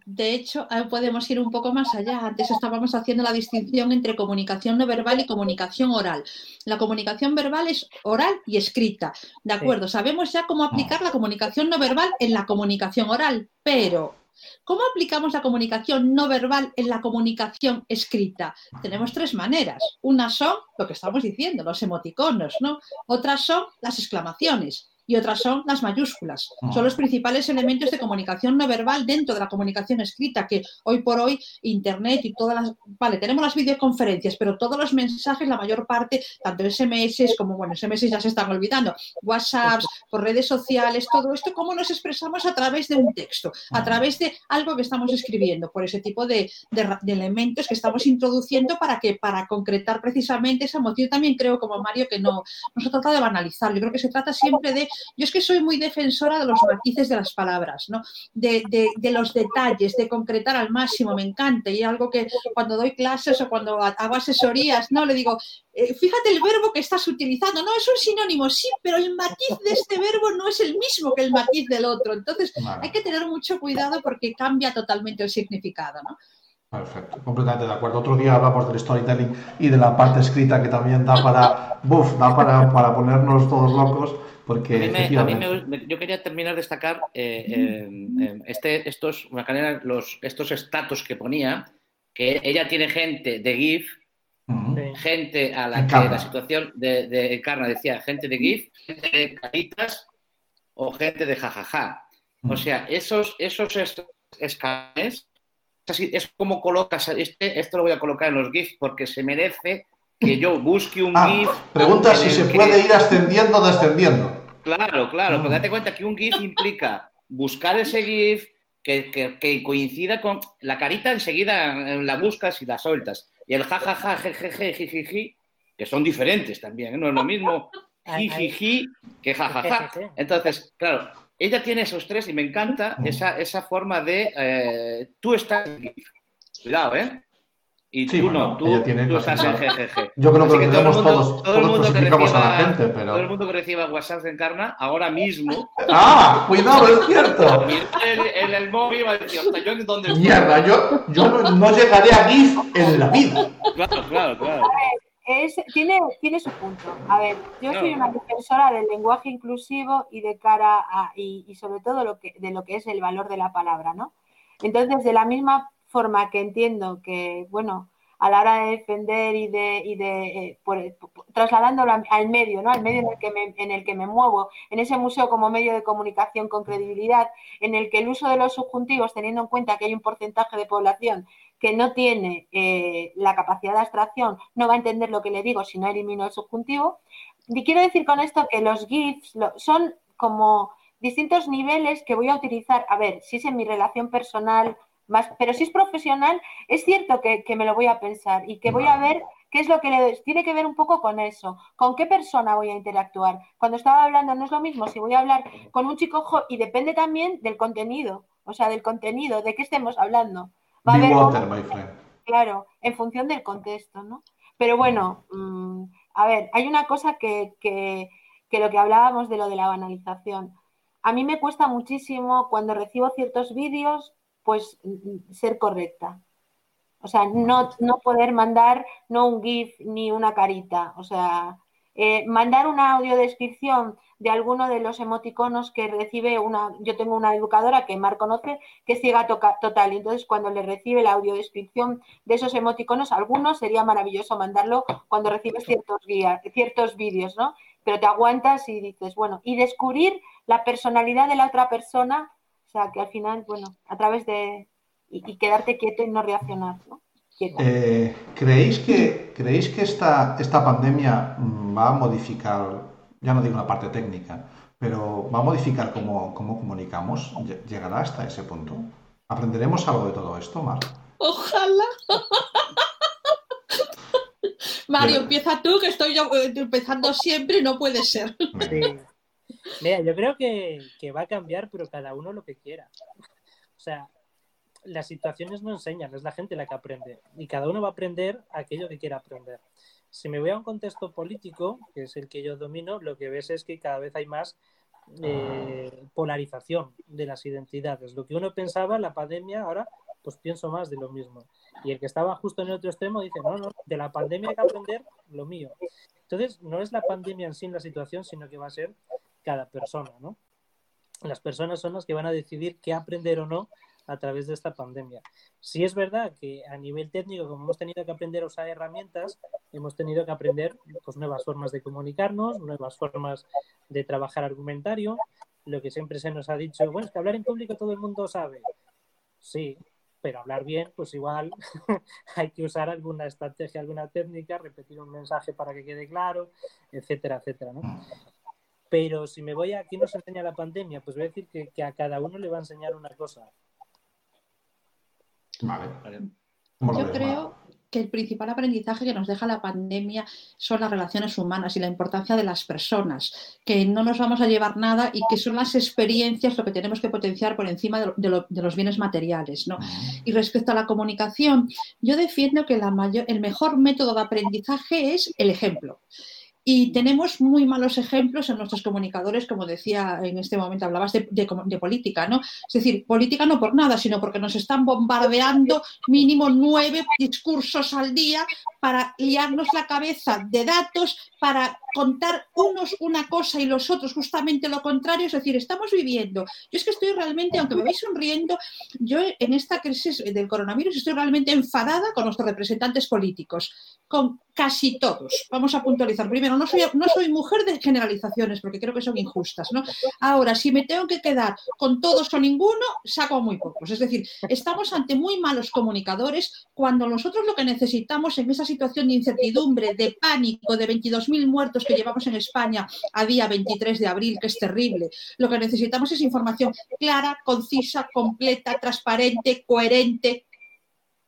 De hecho, eh, podemos ir un poco más allá. Antes estábamos haciendo la distinción entre comunicación no verbal y comunicación oral. La comunicación verbal es oral y escrita. De acuerdo, sabemos ya cómo aplicar la comunicación no verbal en la comunicación oral, pero ¿cómo aplicamos la comunicación no verbal en la comunicación escrita? Tenemos tres maneras. Unas son lo que estamos diciendo, los emoticonos, ¿no? Otras son las exclamaciones y otras son las mayúsculas. Son los principales elementos de comunicación no verbal dentro de la comunicación escrita, que hoy por hoy Internet y todas las... Vale, tenemos las videoconferencias, pero todos los mensajes, la mayor parte, tanto SMS como, bueno, SMS ya se están olvidando, WhatsApps, por redes sociales, todo esto, cómo nos expresamos a través de un texto, a través de algo que estamos escribiendo, por ese tipo de, de elementos que estamos introduciendo para que, para concretar precisamente esa emoción. También creo, como Mario, que no, no se trata de banalizar, yo creo que se trata siempre de yo es que soy muy defensora de los matices de las palabras, ¿no? De, de- de los detalles, de concretar al máximo, me encanta. Y algo que cuando doy clases o cuando ha- hago asesorías, ¿no? Le digo, eh, fíjate el verbo que estás utilizando, no es un sinónimo, sí, pero el matiz de este verbo no es el mismo que el matiz del otro. Entonces, hay que tener mucho cuidado porque cambia totalmente el significado, ¿no? Perfecto, completamente de acuerdo. Otro día hablamos del storytelling y de la parte escrita que también da para, buf, da para, para ponernos todos locos, porque A mí me- a mí me- yo quería terminar de destacar eh, eh, este, estos, los, estos estatus que ponía, que ella tiene gente de GIF, gente a la que la situación de, de Encarna decía gente de GIF, gente de caritas o gente de jajaja. O sea, esos, esos es- escalones, es así, es como colocas, este, esto lo voy a colocar en los GIF porque se merece que yo busque un Ah, GIF. pregunta si se que- puede ir ascendiendo o descendiendo. Claro, claro, Mm. porque date cuenta que un GIF implica buscar ese GIF que, que- que coincida con la carita enseguida la buscas y la sueltas. Y el jajaja, jejeje, jijiji, que son diferentes también, ¿eh? no es lo mismo jijiji que jajaja. Entonces, claro, ella tiene esos tres y me encanta esa, esa forma de eh, tú estás en GIF. Cuidado, ¿eh? Y Sí, tú bueno, no, tú, tú estás en jejeje. Yo creo que lo todo mundo- todos, todo el mundo que clasificamos a la reciba- gente, Todo el mundo que reciba WhatsApp de Encarna, ahora mismo, ¡Ah! ¡Cuidado, es cierto! mirar el, el, el móvil va a decir, hostia, ¿yo dónde estoy? Mierda, yo, yo no, no llegaré a GIF en la vida. Claro, claro, claro. Es, tiene, tiene su punto. A ver, yo No. soy una defensora del lenguaje inclusivo y de cara a, y, y sobre todo lo que, de lo que es el valor de la palabra, ¿no? Entonces, de la misma forma que entiendo que, bueno, a la hora de defender y de, eh, por- trasladándolo al, medio, ¿no? Al medio en el, que me, en el que me muevo, en ese museo como medio de comunicación con credibilidad, en el que el uso de los subjuntivos, teniendo en cuenta que hay un porcentaje de población que no tiene eh, la capacidad de abstracción, no va a entender lo que le digo si no elimino el subjuntivo. Y quiero decir con esto que los GIFs son como distintos niveles que voy a utilizar. A ver, si es en mi relación personal, más, pero si es profesional, es cierto que, que me lo voy a pensar y que voy a ver qué es lo que le tiene que ver un poco con eso, con qué persona voy a interactuar. Cuando estaba hablando, no es lo mismo si voy a hablar con un chico jo- y depende también del contenido, o sea, del contenido, de qué estemos hablando. Va a Be haber water, momentos- my friend. Claro, en función del contexto, ¿no? Pero bueno, mm, a ver, hay una cosa que, que, que lo que hablábamos de lo de la banalización. A mí me cuesta muchísimo cuando recibo ciertos vídeos, pues ser correcta. O sea, no, no poder mandar no un GIF ni una carita. O sea, eh, mandar una audiodescripción de alguno de los emoticonos que recibe una. Yo tengo una educadora que Mar conoce, que es ciega toca- total. Entonces, cuando le recibe la audiodescripción de esos emoticonos, algunos sería maravilloso mandarlo cuando recibes ciertos guías, ciertos vídeos, ¿no? Pero te aguantas y dices, bueno, y descubrir la personalidad de la otra persona, sea, que al final, bueno, a través de. y, y quedarte quieto y no reaccionar, ¿no? Eh, ¿creéis que, ¿creéis que esta, esta pandemia mm, va a modificar, ya no digo una parte técnica, pero va a modificar cómo, cómo comunicamos? Lle- ¿Llegará hasta ese punto? ¿Aprenderemos algo de todo esto, Mar? Ojalá. Mario, Bien. empieza tú, que estoy yo eh, empezando siempre y no puede ser. Sí. Mira, yo creo que, que va a cambiar, pero cada uno lo que quiera. O sea, las situaciones no enseñan, es la gente la que aprende. Y cada uno va a aprender aquello que quiera aprender. Si me voy a un contexto político, que es el que yo domino, lo que ves es que cada vez hay más eh, polarización de las identidades. Lo que uno pensaba, la pandemia, ahora pues pienso más de lo mismo. Y el que estaba justo en el otro extremo dice, no, no, de la pandemia hay que aprender lo mío. Entonces, no es la pandemia en sí la situación, sino que va a ser cada persona, ¿no? Las personas son las que van a decidir qué aprender o no a través de esta pandemia. Sí es verdad que a nivel técnico, como hemos tenido que aprender a usar herramientas, hemos tenido que aprender pues, nuevas formas de comunicarnos, nuevas formas de trabajar argumentario. Lo que siempre se nos ha dicho, bueno, es que hablar en público todo el mundo sabe. Sí, pero hablar bien, pues igual hay que usar alguna estrategia, alguna técnica, repetir un mensaje para que quede claro, etcétera, etcétera, ¿no? Pero si me voy a quién nos enseña la pandemia, pues voy a decir que, que a cada uno le va a enseñar una cosa. Vale. Yo creo que el principal aprendizaje que nos deja la pandemia son las relaciones humanas y la importancia de las personas, que no nos vamos a llevar nada y que son las experiencias lo que tenemos que potenciar por encima de, lo- de lo- de los bienes materiales. ¿no? Y respecto a la comunicación, yo defiendo que la mayor- el mejor método de aprendizaje es el ejemplo. Y tenemos muy malos ejemplos en nuestros comunicadores, como decía en este momento, hablabas de, política, ¿no? Es decir, política no por nada, sino porque nos están bombardeando mínimo nueve discursos al día para liarnos la cabeza de datos, para contar unos una cosa y los otros justamente lo contrario. Es decir, estamos viviendo. Yo es que estoy realmente, aunque me veis sonriendo, yo en esta crisis del coronavirus estoy realmente enfadada con nuestros representantes políticos, con casi todos. Vamos a puntualizar. Primero, no soy, mujer de generalizaciones porque creo que son injustas. Ahora, si me tengo que quedar con todos o ninguno, saco muy pocos. Es decir, estamos ante muy malos comunicadores cuando nosotros lo que necesitamos en esa situación de incertidumbre, de pánico, de 22.000 muertos que llevamos en España a día 23 de abril, que es terrible, lo que necesitamos es información clara, concisa, completa, transparente, coherente,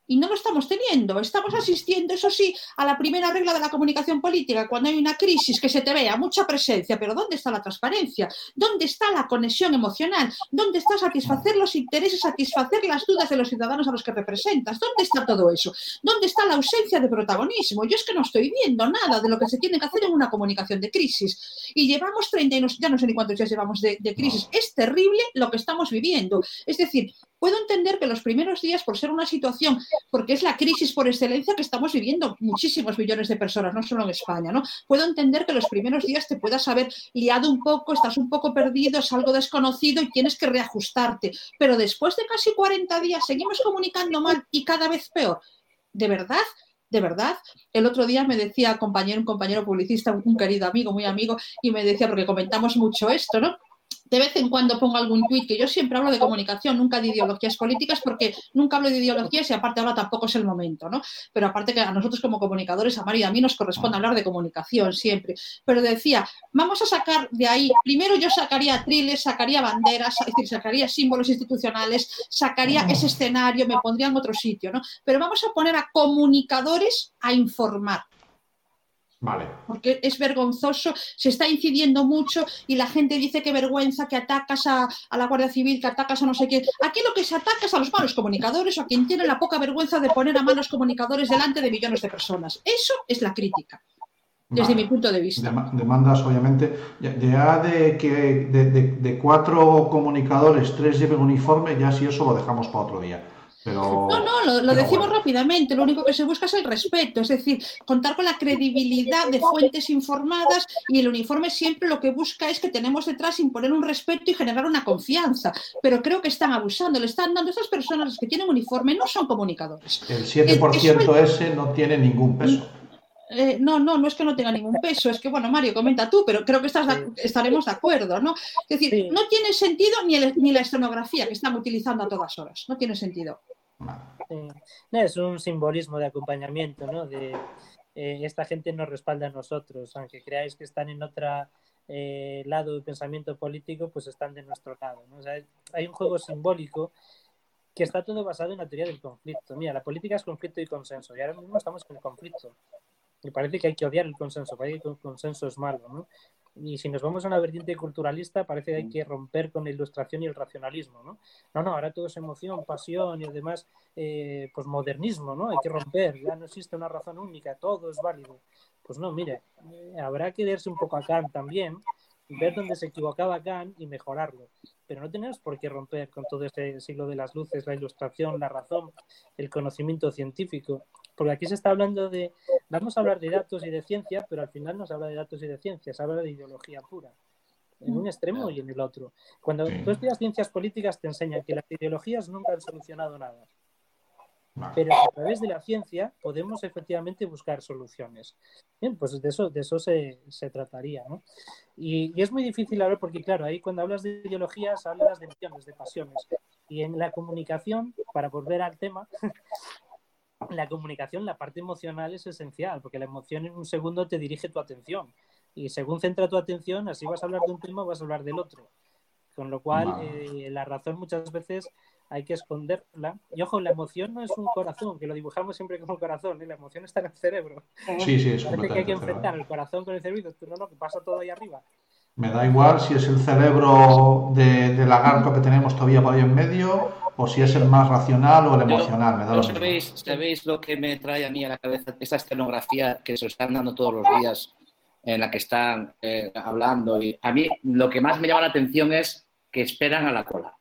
y no lo estamos teniendo. Estamos asistiendo, eso sí, a la primera regla de la comunicación política. Cuando hay una crisis, que se te vea mucha presencia, pero ¿dónde está la transparencia? ¿Dónde está la conexión emocional? ¿Dónde está satisfacer los intereses, satisfacer las dudas de los ciudadanos a los que representas? ¿Dónde está todo eso? ¿Dónde está la ausencia de protagonismo? Yo es que no estoy viendo nada de lo que se tiene que hacer en una comunicación de crisis. Y llevamos 30, y no- ya no sé ni cuántos días llevamos de, de crisis. Es terrible lo que estamos viviendo. Es decir, puedo entender que los primeros días, por ser una situación porque es la crisis por excelencia que estamos viviendo muchísimos millones de personas, no solo en España, ¿no? Puedo entender que los primeros días te puedas haber liado un poco, estás un poco perdido, es algo desconocido y tienes que reajustarte, pero después de casi 40 días seguimos comunicando mal y cada vez peor. ¿De verdad? De verdad, el otro día me decía compañero, un compañero publicista, un, querido amigo, muy amigo, y me decía, porque comentamos mucho esto, ¿no? De vez en cuando pongo algún tuit que yo siempre hablo de comunicación, nunca de ideologías políticas, porque nunca hablo de ideologías y aparte ahora tampoco es el momento, ¿no? Pero aparte que a nosotros como comunicadores, a Mario y a mí nos corresponde hablar de comunicación siempre. Pero decía, vamos a sacar de ahí, primero yo sacaría triles, sacaría banderas, es decir, sacaría símbolos institucionales, sacaría ese escenario, me pondría en otro sitio, ¿no? Pero vamos a poner a comunicadores a informar Vale. porque es vergonzoso, se está incidiendo mucho y la gente dice que vergüenza, que atacas a, a la Guardia Civil, que atacas a no sé qué. Aquí lo que se ataca es a los malos comunicadores o a quien tiene la poca vergüenza de poner a malos comunicadores delante de millones de personas. Eso es la crítica, desde Vale. mi punto de vista. Dema- Demandas, obviamente. Ya, ya de que de, de- de cuatro comunicadores, tres lleven uniforme, ya si eso lo dejamos para otro día. Pero, No, no, lo, decimos bueno. rápidamente. Lo único que se busca es el respeto, es decir, contar con la credibilidad de fuentes informadas y el uniforme siempre lo que busca es que tenemos detrás imponer un respeto y generar una confianza. Pero creo que están abusando, le están dando a esas personas las que tienen uniforme, no son comunicadores. El 7% ese no tiene ningún peso. Eh, no, no, no es que no tenga ningún peso, es que, bueno, Mario, comenta tú, pero creo que estás de- estaremos de acuerdo, ¿no? Es decir, Sí. no tiene sentido ni, el- ni la escenografía que están utilizando a todas horas, no tiene sentido. No, es un simbolismo de acompañamiento, ¿no? De eh, esta gente nos respalda a nosotros, aunque creáis que están en otro lado del pensamiento político, pues están de nuestro lado. O sea, hay un juego simbólico que está todo basado en la teoría del conflicto. Mira, la política es conflicto y consenso, y ahora mismo estamos en el conflicto. Y parece que hay que odiar el consenso, parece que el consenso es malo, ¿no? Y si nos vamos a una vertiente culturalista, parece que hay que romper con la ilustración y el racionalismo, ¿no? No, no, ahora todo es emoción, pasión y además, eh, pues modernismo, ¿no? Hay que romper, ya no existe una razón única, todo es válido. Pues no, mire, eh, habrá que verse un poco a Kant también, ver dónde se equivocaba Kant y mejorarlo. Pero no tenemos por qué romper con todo este siglo de las luces, la ilustración, la razón, el conocimiento científico. Porque aquí se está hablando de, vamos a hablar de datos y de ciencia, pero al final no se habla de datos y de ciencia, se habla de ideología pura, en un extremo y en el otro. Cuando tú estudias ciencias políticas te enseñan que las ideologías nunca han solucionado nada. Pero a través de la ciencia podemos efectivamente buscar soluciones. Bien, pues de eso, de eso se, se trataría. ¿no? Y, y, es muy difícil hablar porque, claro, ahí cuando hablas de ideologías hablas de emociones, de pasiones. Y en la comunicación, para volver al tema, la comunicación, la parte emocional es esencial, porque la emoción en un segundo te dirige tu atención. Y según centra tu atención, así vas a hablar de un tema o vas a hablar del otro. Con lo cual, eh, la razón muchas veces hay que esconderla. Y ojo, la emoción no es un corazón, que lo dibujamos siempre como un corazón, ¿eh? la emoción está en el cerebro. Sí, sí, es Parece que hay que enfrentar el corazón con el cerebro, pero no, no, que pasa todo ahí arriba. Me da igual si es el cerebro de, de, lagarto que tenemos todavía por ahí en medio o si es el más racional o el emocional. Me da lo ¿sabéis, ¿Sabéis lo que me trae a mí a la cabeza? Esta escenografía que se están dando todos los días, en la que están eh, hablando. Y a mí lo que más me llama la atención es que esperan a la cola.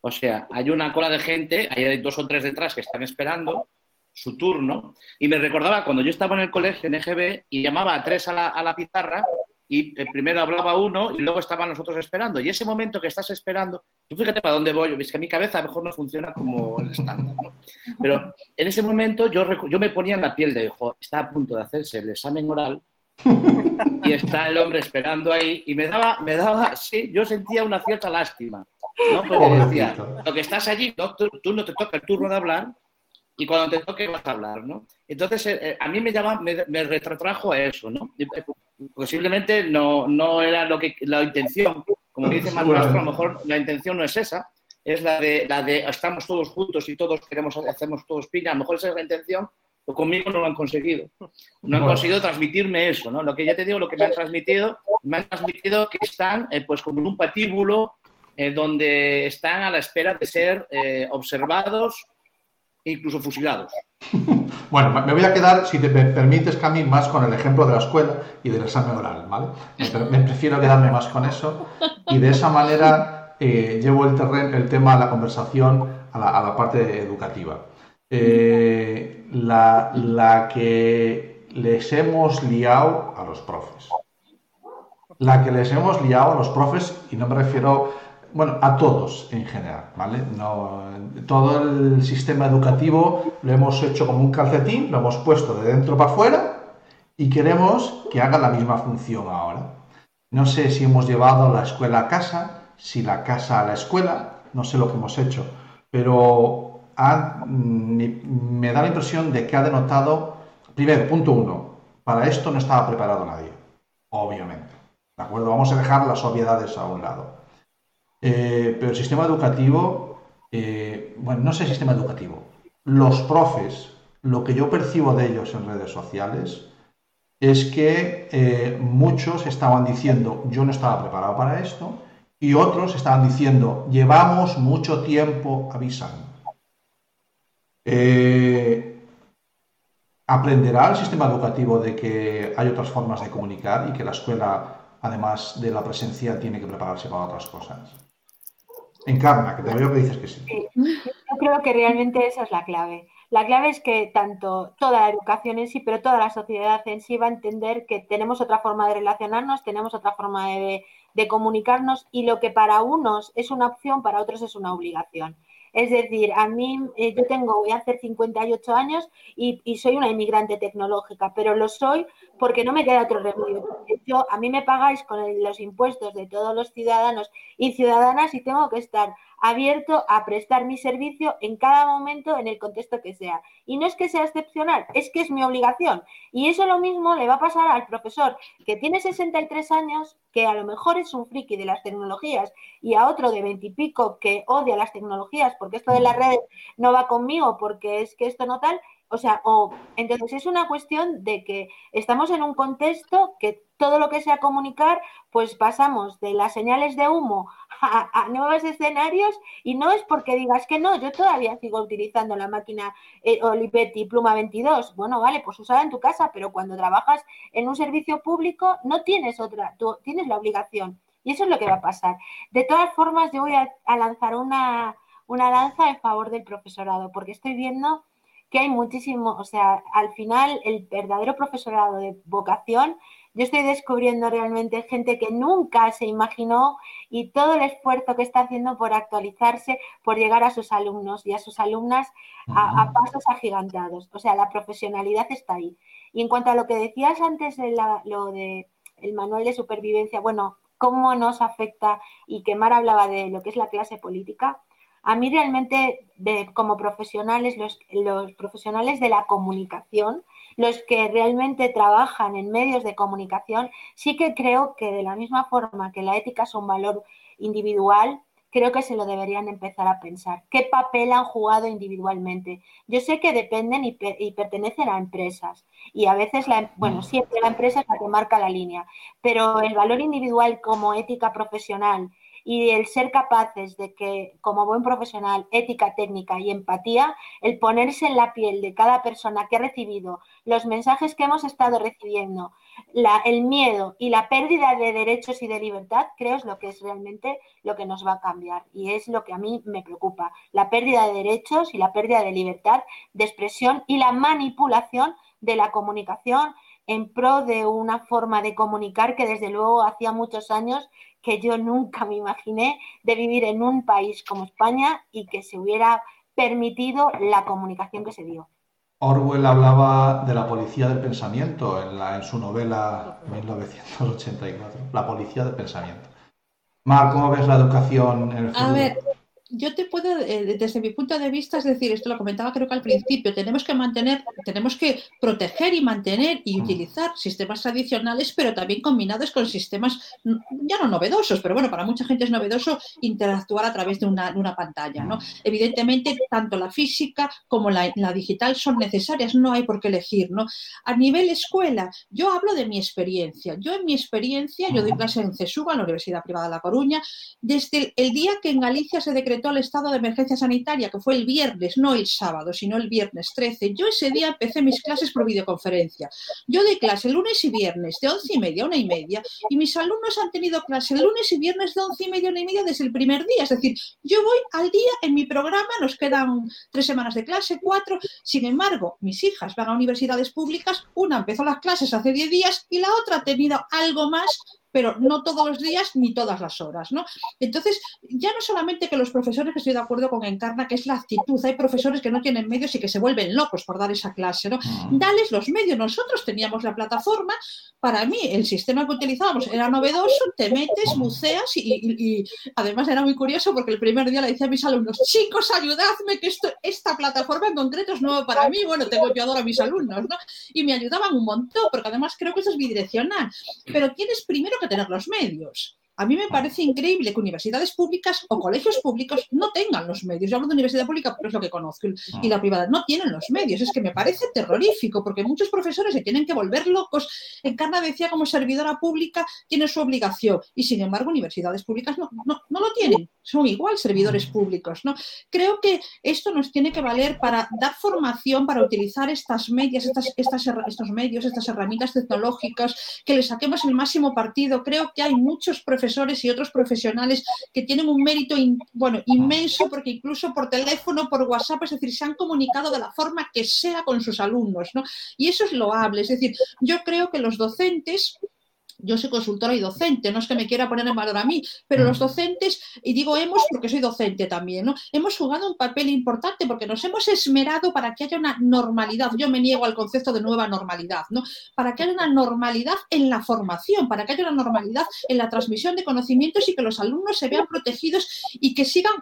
O sea, hay una cola de gente, hay dos o tres detrás que están esperando su turno. Y me recordaba cuando yo estaba en el colegio en EGB y llamaba a tres a la, a la pizarra y primero hablaba uno y luego estaban nosotros esperando. Y ese momento que estás esperando, tú fíjate para dónde voy, es que mi cabeza a lo mejor no funciona como el estándar, ¿no? Pero en ese momento yo, yo me ponía en la piel de, ojo, está a punto de hacerse el examen oral y está el hombre esperando ahí y me daba, me daba, sí, yo sentía una cierta lástima, ¿no? Porque decía, lo que estás allí, no, tú, tú no te toca el turno de hablar y cuando te toque vas a hablar, ¿no? Entonces, eh, a mí me, llama, me, me retrotrajo a eso, ¿no? Posiblemente no, no era lo que, la intención, como dice Manuel a lo mejor la intención no es esa, es la de, la de estamos todos juntos y todos queremos, hacemos todos piña, a lo mejor esa es la intención, pero conmigo no lo han conseguido. No han conseguido transmitirme eso, ¿no? Lo que ya te digo, lo que me han transmitido, me han transmitido que están eh, pues como en un patíbulo eh, donde están a la espera de ser eh, observados e incluso fusilados. Bueno, me voy a quedar, si te permites, Cami, más con el ejemplo de la escuela y del examen oral, ¿vale? Me prefiero quedarme más con eso y de esa manera eh, llevo el, terreno, el tema, la conversación a la, parte educativa. Eh, la, la que les hemos liado a los profes. La que les hemos liado a los profes, y no me refiero bueno, a todos en general, ¿vale? No, todo el sistema educativo lo hemos hecho como un calcetín, lo hemos puesto de dentro para afuera y queremos que haga la misma función ahora. No sé si hemos llevado la escuela a casa, si la casa a la escuela, no sé lo que hemos hecho, pero ha, me da la impresión de que ha denotado, primero, punto uno, para esto no estaba preparado nadie, obviamente. ¿De acuerdo? Vamos a dejar las obviedades a un lado. Eh, pero el sistema educativo, eh, bueno, no sé el sistema educativo, los profes, lo que yo percibo de ellos en redes sociales es que eh, muchos estaban diciendo yo no estaba preparado para esto y otros estaban diciendo llevamos mucho tiempo avisando. ¿Aprenderá el sistema educativo de que hay otras formas de comunicar y que la escuela, además de la presencia, tiene que prepararse para otras cosas? Encarna, que te veo que dices que sí. Yo creo que realmente esa es la clave. La clave es que tanto toda la educación en sí, pero toda la sociedad en sí va a entender que tenemos otra forma de relacionarnos, tenemos otra forma de, de comunicarnos y lo que para unos es una opción, para otros es una obligación. Es decir, a mí, eh, yo tengo, voy a hacer 58 años y, y, soy una inmigrante tecnológica, pero lo soy porque no me queda otro remedio. Yo, a mí me pagáis con los impuestos de todos los ciudadanos y ciudadanas y tengo que estar abierto a prestar mi servicio en cada momento en el contexto que sea. Y no es que sea excepcional, es que es mi obligación. Y eso lo mismo le va a pasar al profesor que tiene 63 años, que a lo mejor es un friki de las tecnologías, y a otro de 20 y pico que odia las tecnologías porque esto de las redes no va conmigo, porque es que esto no tal, o sea, o entonces es una cuestión de que estamos en un contexto que todo lo que sea comunicar, pues pasamos de las señales de humo a, nuevos escenarios y no es porque digas que no, yo todavía sigo utilizando la máquina eh, Olivetti Pluma 22. Bueno, vale, pues usada en tu casa, pero cuando trabajas en un servicio público no tienes otra, tú tienes la obligación. Y eso es lo que va a pasar. De todas formas, yo voy a, a lanzar una, una lanza en favor del profesorado, porque estoy viendo que hay muchísimo, o sea, al final el verdadero profesorado de vocación, yo estoy descubriendo realmente gente que nunca se imaginó y todo el esfuerzo que está haciendo por actualizarse, por llegar a sus alumnos y a sus alumnas a, pasos agigantados. O sea, la profesionalidad está ahí. Y en cuanto a lo que decías antes de lo de el manual de supervivencia, bueno, cómo nos afecta y que Mar hablaba de lo que es la clase política, a mí realmente, como profesionales, los, profesionales de la comunicación, los que realmente trabajan en medios de comunicación, sí que creo que de la misma forma que la ética es un valor individual, creo que se lo deberían empezar a pensar. ¿Qué papel han jugado individualmente? Yo sé que dependen y, pertenecen a empresas y a veces, la, bueno, siempre la empresa es la que marca la línea, pero el valor individual como ética profesional y el ser capaces de que, como buen profesional, ética técnica y empatía, el ponerse en la piel de cada persona que ha recibido los mensajes que hemos estado recibiendo, el miedo y la pérdida de derechos y de libertad, creo es lo que es realmente lo que nos va a cambiar y es lo que a mí me preocupa, la pérdida de derechos y la pérdida de libertad de expresión y la manipulación de la comunicación en pro de una forma de comunicar que desde luego hacía muchos años que yo nunca me imaginé de vivir en un país como España y que se hubiera permitido la comunicación que se dio. Orwell hablaba de la policía del pensamiento en, la, en su novela 1984, La policía del pensamiento. Mar, ¿cómo ves la educación en el futuro? A ver, yo te puedo, eh, desde mi punto de vista, es decir, esto lo comentaba creo que al principio, tenemos que mantener, tenemos que proteger y mantener y mm. utilizar sistemas tradicionales, pero también combinados con sistemas ya no novedosos, pero bueno, para mucha gente es novedoso interactuar a través de una, una pantalla, ¿no? Evidentemente, tanto la física como la, la, digital son necesarias, no hay por qué elegir, ¿no? A nivel escuela, yo hablo de mi experiencia. Yo en mi experiencia, yo doy clase en CESUBA, en la Universidad Privada de La Coruña, desde el día que en Galicia se decretó el estado de emergencia sanitaria, que fue el viernes, no el sábado, sino el viernes 13, yo ese día empecé mis clases por videoconferencia. Yo doy clase lunes y viernes de once y media a una y media, y mis alumnos han tenido clase el lunes y viernes de once y media a una y media desde el primer día. Es decir, yo voy al día en mi programa, nos quedan tres semanas de clase, cuatro. Sin embargo, mis hijas van a universidades públicas, una empezó las clases hace diez días y la otra ha tenido algo más pero no todos los días ni todas las horas, ¿no? Entonces, ya no solamente que los profesores, que estoy de acuerdo con Encarna, que es la actitud, hay profesores que no tienen medios y que se vuelven locos por dar esa clase, ¿no? Mm. Dales los medios, nosotros teníamos la plataforma, para mí el sistema que utilizábamos era novedoso, te metes, buceas y, además era muy curioso porque el primer día le decía a mis alumnos, chicos, ayudadme que esto, esta plataforma en concreto es nueva para mí, bueno, tengo yo adoro a mis alumnos, ¿no? Y me ayudaban un montón, porque además creo que eso es bidireccional, pero tienes primero que tener los medios. A mí me parece increíble que universidades públicas o colegios públicos no tengan los medios. Yo hablo de universidad pública porque es lo que conozco. Y la privada no tienen los medios. Es que me parece terrorífico porque muchos profesores se tienen que volver locos. Encarna decía como servidora pública tiene su obligación y sin embargo universidades públicas no, no, no lo tienen. Son igual servidores públicos. ¿no? Creo que esto nos tiene que valer para dar formación, para utilizar estas medias, estas, estas, estos medios, estas herramientas tecnológicas, que le saquemos el máximo partido. Creo que hay muchos profesores profesores y otros profesionales que tienen un mérito bueno, inmenso porque incluso por teléfono, por WhatsApp, es decir, se han comunicado de la forma que sea con sus alumnos, ¿no? Y eso es loable, es decir, yo creo que los docentes yo soy consultora y docente, no es que me quiera poner en valor a mí, pero los docentes, y digo hemos porque soy docente también, ¿no? Hemos jugado un papel importante porque nos hemos esmerado para que haya una normalidad. Yo me niego al concepto de nueva normalidad, ¿no? Para que haya una normalidad en la formación, para que haya una normalidad en la transmisión de conocimientos y que los alumnos se vean protegidos y que sigan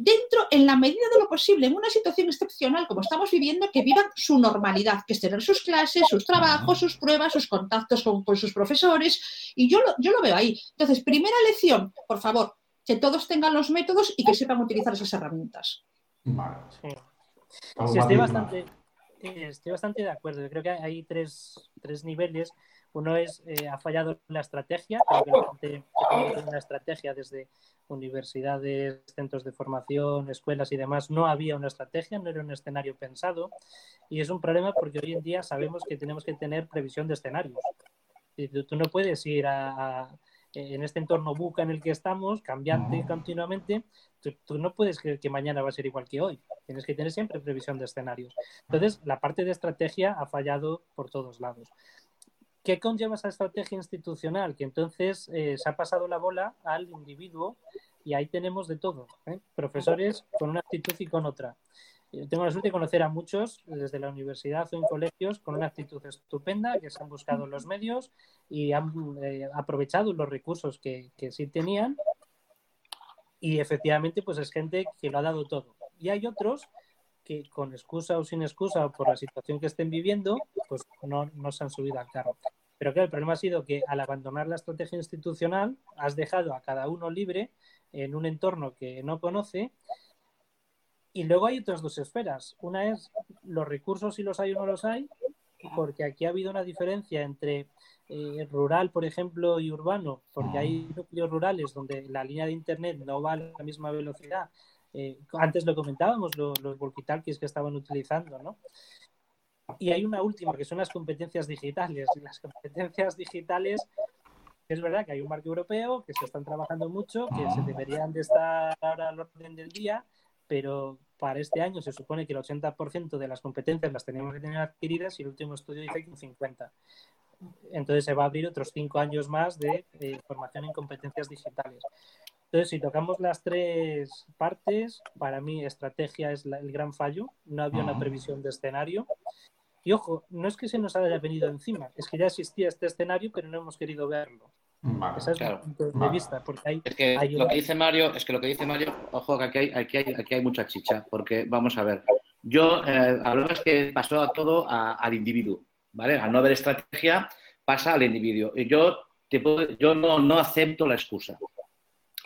dentro, en la medida de lo posible, en una situación excepcional como estamos viviendo, que vivan su normalidad, que es tener sus clases, sus trabajos, sus pruebas, sus contactos con, sus profesores. Y yo lo, yo lo veo ahí. Entonces, primera lección, por favor, que todos tengan los métodos y que sepan utilizar esas herramientas. Sí. estoy bastante, Eh, Estoy bastante de acuerdo. Yo creo que hay tres, tres niveles. Uno es, eh, ha fallado la estrategia. Creo que la gente que tiene una estrategia desde universidades, centros de formación, escuelas y demás, no había una estrategia, no era un escenario pensado. Y es un problema porque hoy en día sabemos que tenemos que tener previsión de escenarios. Tú, tú no puedes ir a, a- en este entorno buca en el que estamos, cambiante continuamente, tú, tú no puedes creer que mañana va a ser igual que hoy. Tienes que tener siempre previsión de escenarios. Entonces, la parte de estrategia ha fallado por todos lados. ¿Qué conlleva esa estrategia institucional? Que entonces eh, se ha pasado la bola al individuo y ahí tenemos de todo. ¿eh? Profesores con una actitud y con otra. Yo tengo la suerte de conocer a muchos desde la universidad o en colegios con una actitud estupenda, que se han buscado los medios y han eh, aprovechado los recursos que, que sí tenían y efectivamente pues es gente que lo ha dado todo. Y hay otros que con excusa o sin excusa por la situación que estén viviendo, pues no, no se han subido al carro. Pero claro, el problema ha sido que al abandonar la estrategia institucional has dejado a cada uno libre en un entorno que no conoce y luego hay otras dos esferas. Una es los recursos si los hay o no los hay, porque aquí ha habido una diferencia entre eh, rural, por ejemplo, y urbano, porque hay núcleos rurales donde la línea de internet no va a la misma velocidad. Eh, antes lo comentábamos, lo- los walkie-talkies que estaban utilizando, ¿no? Y hay una última, que son las competencias digitales. Y las competencias digitales, es verdad que hay un marco europeo, que se están trabajando mucho, que se deberían de estar ahora al orden del día, pero para este año se supone que el 80% de las competencias las tenemos que tener adquiridas y el último estudio dice que un 50%. Entonces se va a abrir otros cinco años más de formación en competencias digitales. Entonces, si tocamos las tres partes, para mí estrategia es la- el gran fallo. No había una previsión de escenario. Y ojo, no es que se nos haya venido encima, es que ya existía este escenario, pero no hemos querido verlo. Vale. Esa es Claro. mi punto de Vale. vista, porque hay, Es que hay lo que dice Mario, es que lo que dice Mario, ojo, que aquí hay, aquí hay, aquí hay mucha chicha, porque vamos a ver. Yo eh, hablamos que pasó a todo a- al individuo, ¿vale? Al no haber estrategia, pasa al individuo. Y yo, te puedo- yo no, no acepto la excusa.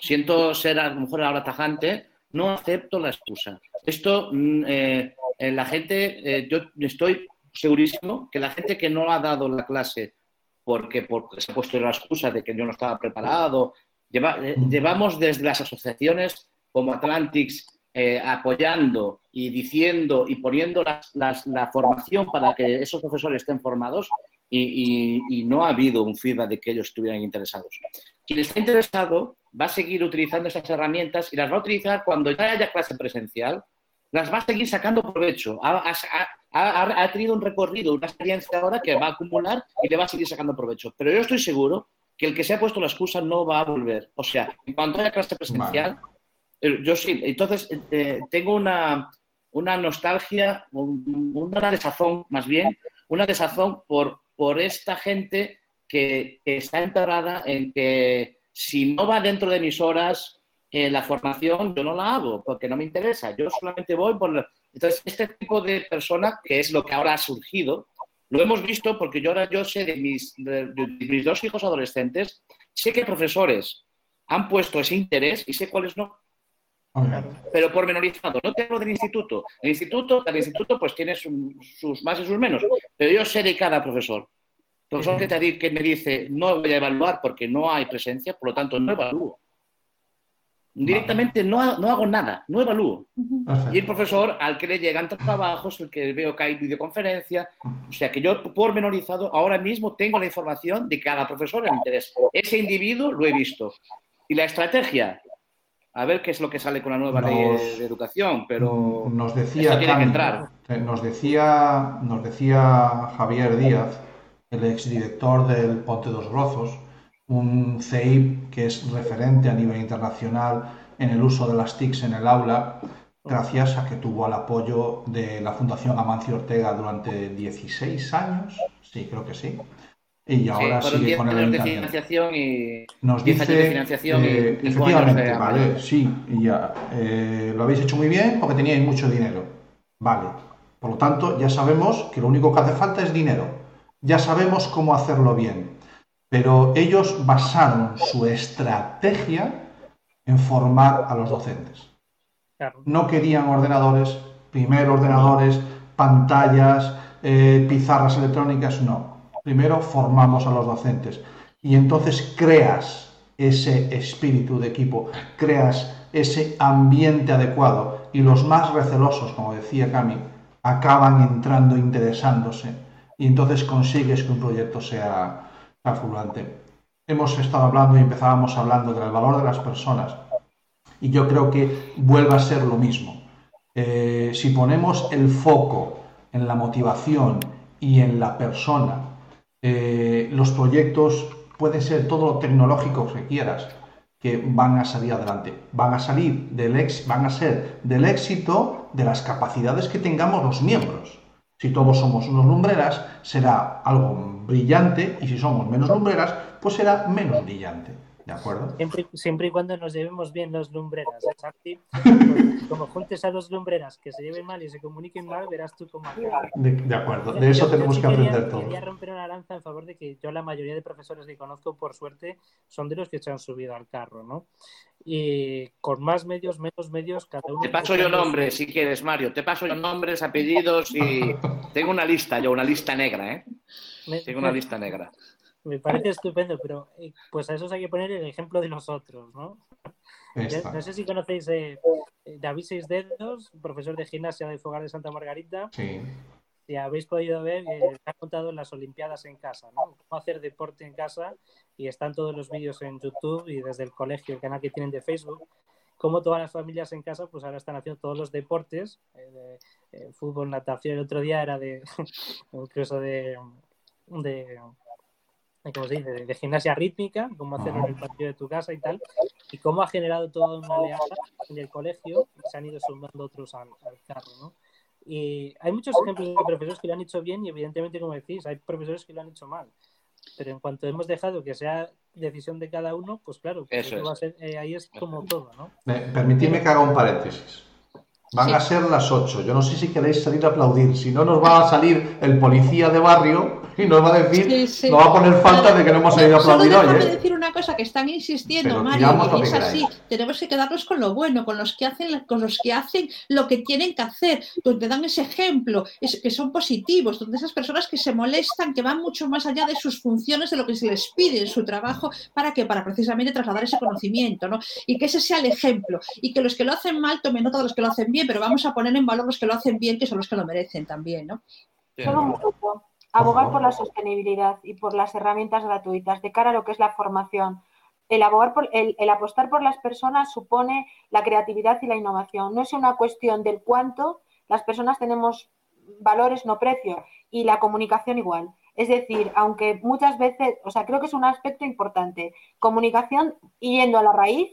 Siento ser a lo mejor ahora tajante, no acepto la excusa. Esto, mm, eh, eh, la gente, eh, yo estoy segurísimo que la gente que no ha dado la clase porque, porque se ha puesto la excusa de que yo no estaba preparado, lleva- eh, llevamos desde las asociaciones como Atlantics eh, apoyando y diciendo y poniendo las- las- la formación para que esos profesores estén formados y, y- y no ha habido un feedback de que ellos estuvieran interesados. Quien está interesado va a seguir utilizando esas herramientas y las va a utilizar cuando ya haya clase presencial, las va a seguir sacando provecho. Ha, ha- ha- ha tenido un recorrido, una experiencia ahora que va a acumular y le va a seguir sacando provecho. Pero yo estoy seguro que el que se ha puesto la excusa no va a volver. O sea, en cuanto haya clase presencial, eh, yo sí. Entonces, eh, tengo una, una nostalgia, un- una desazón, más bien, una desazón por, por esta gente que, que está enterrada en que si no va dentro de mis horas eh, la formación, yo no la hago porque no me interesa. Yo solamente voy por... Entonces, este tipo de persona, que es lo que ahora ha surgido, lo hemos visto porque yo ahora yo sé de mis, de- mis dos hijos adolescentes, sé que profesores han puesto ese interés y sé cuáles no pero pormenorizado. No te hablo del instituto. El instituto, cada instituto pues tiene su- sus más y sus menos, pero yo sé de cada profesor. Profesor que, te que me dice, no voy a evaluar porque no hay presencia, por lo tanto no evalúo. Directamente no, no hago nada, no evalúo. Y el Perfecto. profesor al que le llegan trabajos, el que veo que hay videoconferencia, o sea que yo pormenorizado ahora mismo tengo la información de cada profesor en interés. Ese individuo lo he visto. Y la estrategia, a ver qué es lo que sale con la nueva ley Nos- de, de educación, pero nos decía tiene que entrar. eh, nos decía nos decía Javier Díaz el exdirector del Ponte dos Rozos un CEIP que es referente a nivel internacional en el uso de las TICs en el aula gracias a que tuvo el apoyo de la Fundación Amancio Ortega durante 16 años sí creo que sí y ahora sí, sigue 10 con el años de financiación y nos 10 dice, años de financiación y eh, efectivamente, de vale, sí, y ya, eh, lo habéis hecho muy bien porque teníais mucho dinero, vale. Por lo tanto, ya sabemos que lo único que hace falta es dinero. Ya sabemos cómo hacerlo bien. Pero ellos basaron su estrategia en formar a los docentes. claro, No querían ordenadores, primero ordenadores, pantallas, eh, pizarras electrónicas, no. Primero formamos a los docentes y entonces creas ese espíritu de equipo, creas ese ambiente adecuado y los más recelosos, como decía Cami, acaban entrando, interesándose y entonces consigues que un proyecto sea fulgurante. Hemos estado hablando y empezábamos hablando del valor de las personas y yo creo que vuelve a ser lo mismo. Eh, si ponemos el foco en la motivación y en la persona, eh, los proyectos pueden ser todo lo tecnológico que quieras, que van a salir adelante. Van a salir del ex, van a ser del éxito de las capacidades que tengamos los miembros. Si todos somos unos lumbreras, será algo brillante y si somos menos lumbreras, pues será menos brillante. ¿De acuerdo? Siempre, y cuando nos llevemos bien los lumbreras. ¿eh, como juntes a los lumbreras que se lleven mal y se comuniquen mal, verás tú cómo. De, de acuerdo, de eso tenemos que aprender todo. Quería romper una lanza en favor de que yo, la mayoría de profesores que conozco, por suerte, son de los que se han subido al carro, ¿no? Y con más medios, menos medios, cada uno. Te paso yo nombres, si quieres, Mario. Te paso yo nombres, apellidos y tengo una lista, yo, una lista negra, ¿eh? Tengo una lista negra. Me parece estupendo, pero eh, pues a eso hay que poner el ejemplo de los otros, ¿no? No sé si conocéis eh, eh, David Seis Dedos, profesor de gimnasia de Fogar de Santa Margarita. Sí. Si habéis podido ver, eh, ha contado las Olimpiadas en casa, ¿no? Cómo hacer deporte en casa y están todos los vídeos en YouTube y desde el colegio, el canal que tienen de Facebook, como todas las familias en casa, pues ahora están haciendo todos los deportes, fútbol, natación. El otro día era de, incluso de, de ¿cómo se dice? De, gimnasia rítmica, cómo hacerlo en el patio de tu casa y tal, y cómo ha generado toda una oleada en el colegio y se han ido sumando otros al, carro, ¿no? Y hay muchos ejemplos de profesores que lo han hecho bien y evidentemente, como decís, hay profesores que lo han hecho mal. Pero en cuanto hemos dejado que sea decisión de cada uno, pues claro, va a ser, eh, ahí es como todo, ¿no? Permitidme que haga un paréntesis. Van a ser las 8. Yo no sé si queréis salir a aplaudir. Si no, nos va a salir el policía de barrio y nos va a decir, nos va a poner falta de que no hemos salido a aplaudir hoy. ¿eh? decir una cosa que están insistiendo, Mario, y es así. Tenemos que quedarnos con lo bueno, con los que hacen, con los que hacen lo que tienen que hacer, donde dan ese ejemplo, que son positivos, donde esas personas que se molestan, que van mucho más allá de sus funciones, de lo que se les pide en su trabajo, para que para precisamente trasladar ese conocimiento, ¿no? Y que ese sea el ejemplo, y que los que lo hacen mal tomen nota de los que lo hacen bien, pero vamos a poner en valor los que lo hacen bien, que son los que lo merecen también, ¿no? Solo un poco abogar por la sostenibilidad y por las herramientas gratuitas de cara a lo que es la formación. El, por, el, apostar por las personas supone la creatividad y la innovación. No es una cuestión del cuánto, las personas tenemos valores, no precio, y la comunicación igual. Es decir, aunque muchas veces, o sea, creo que es un aspecto importante, comunicación yendo a la raíz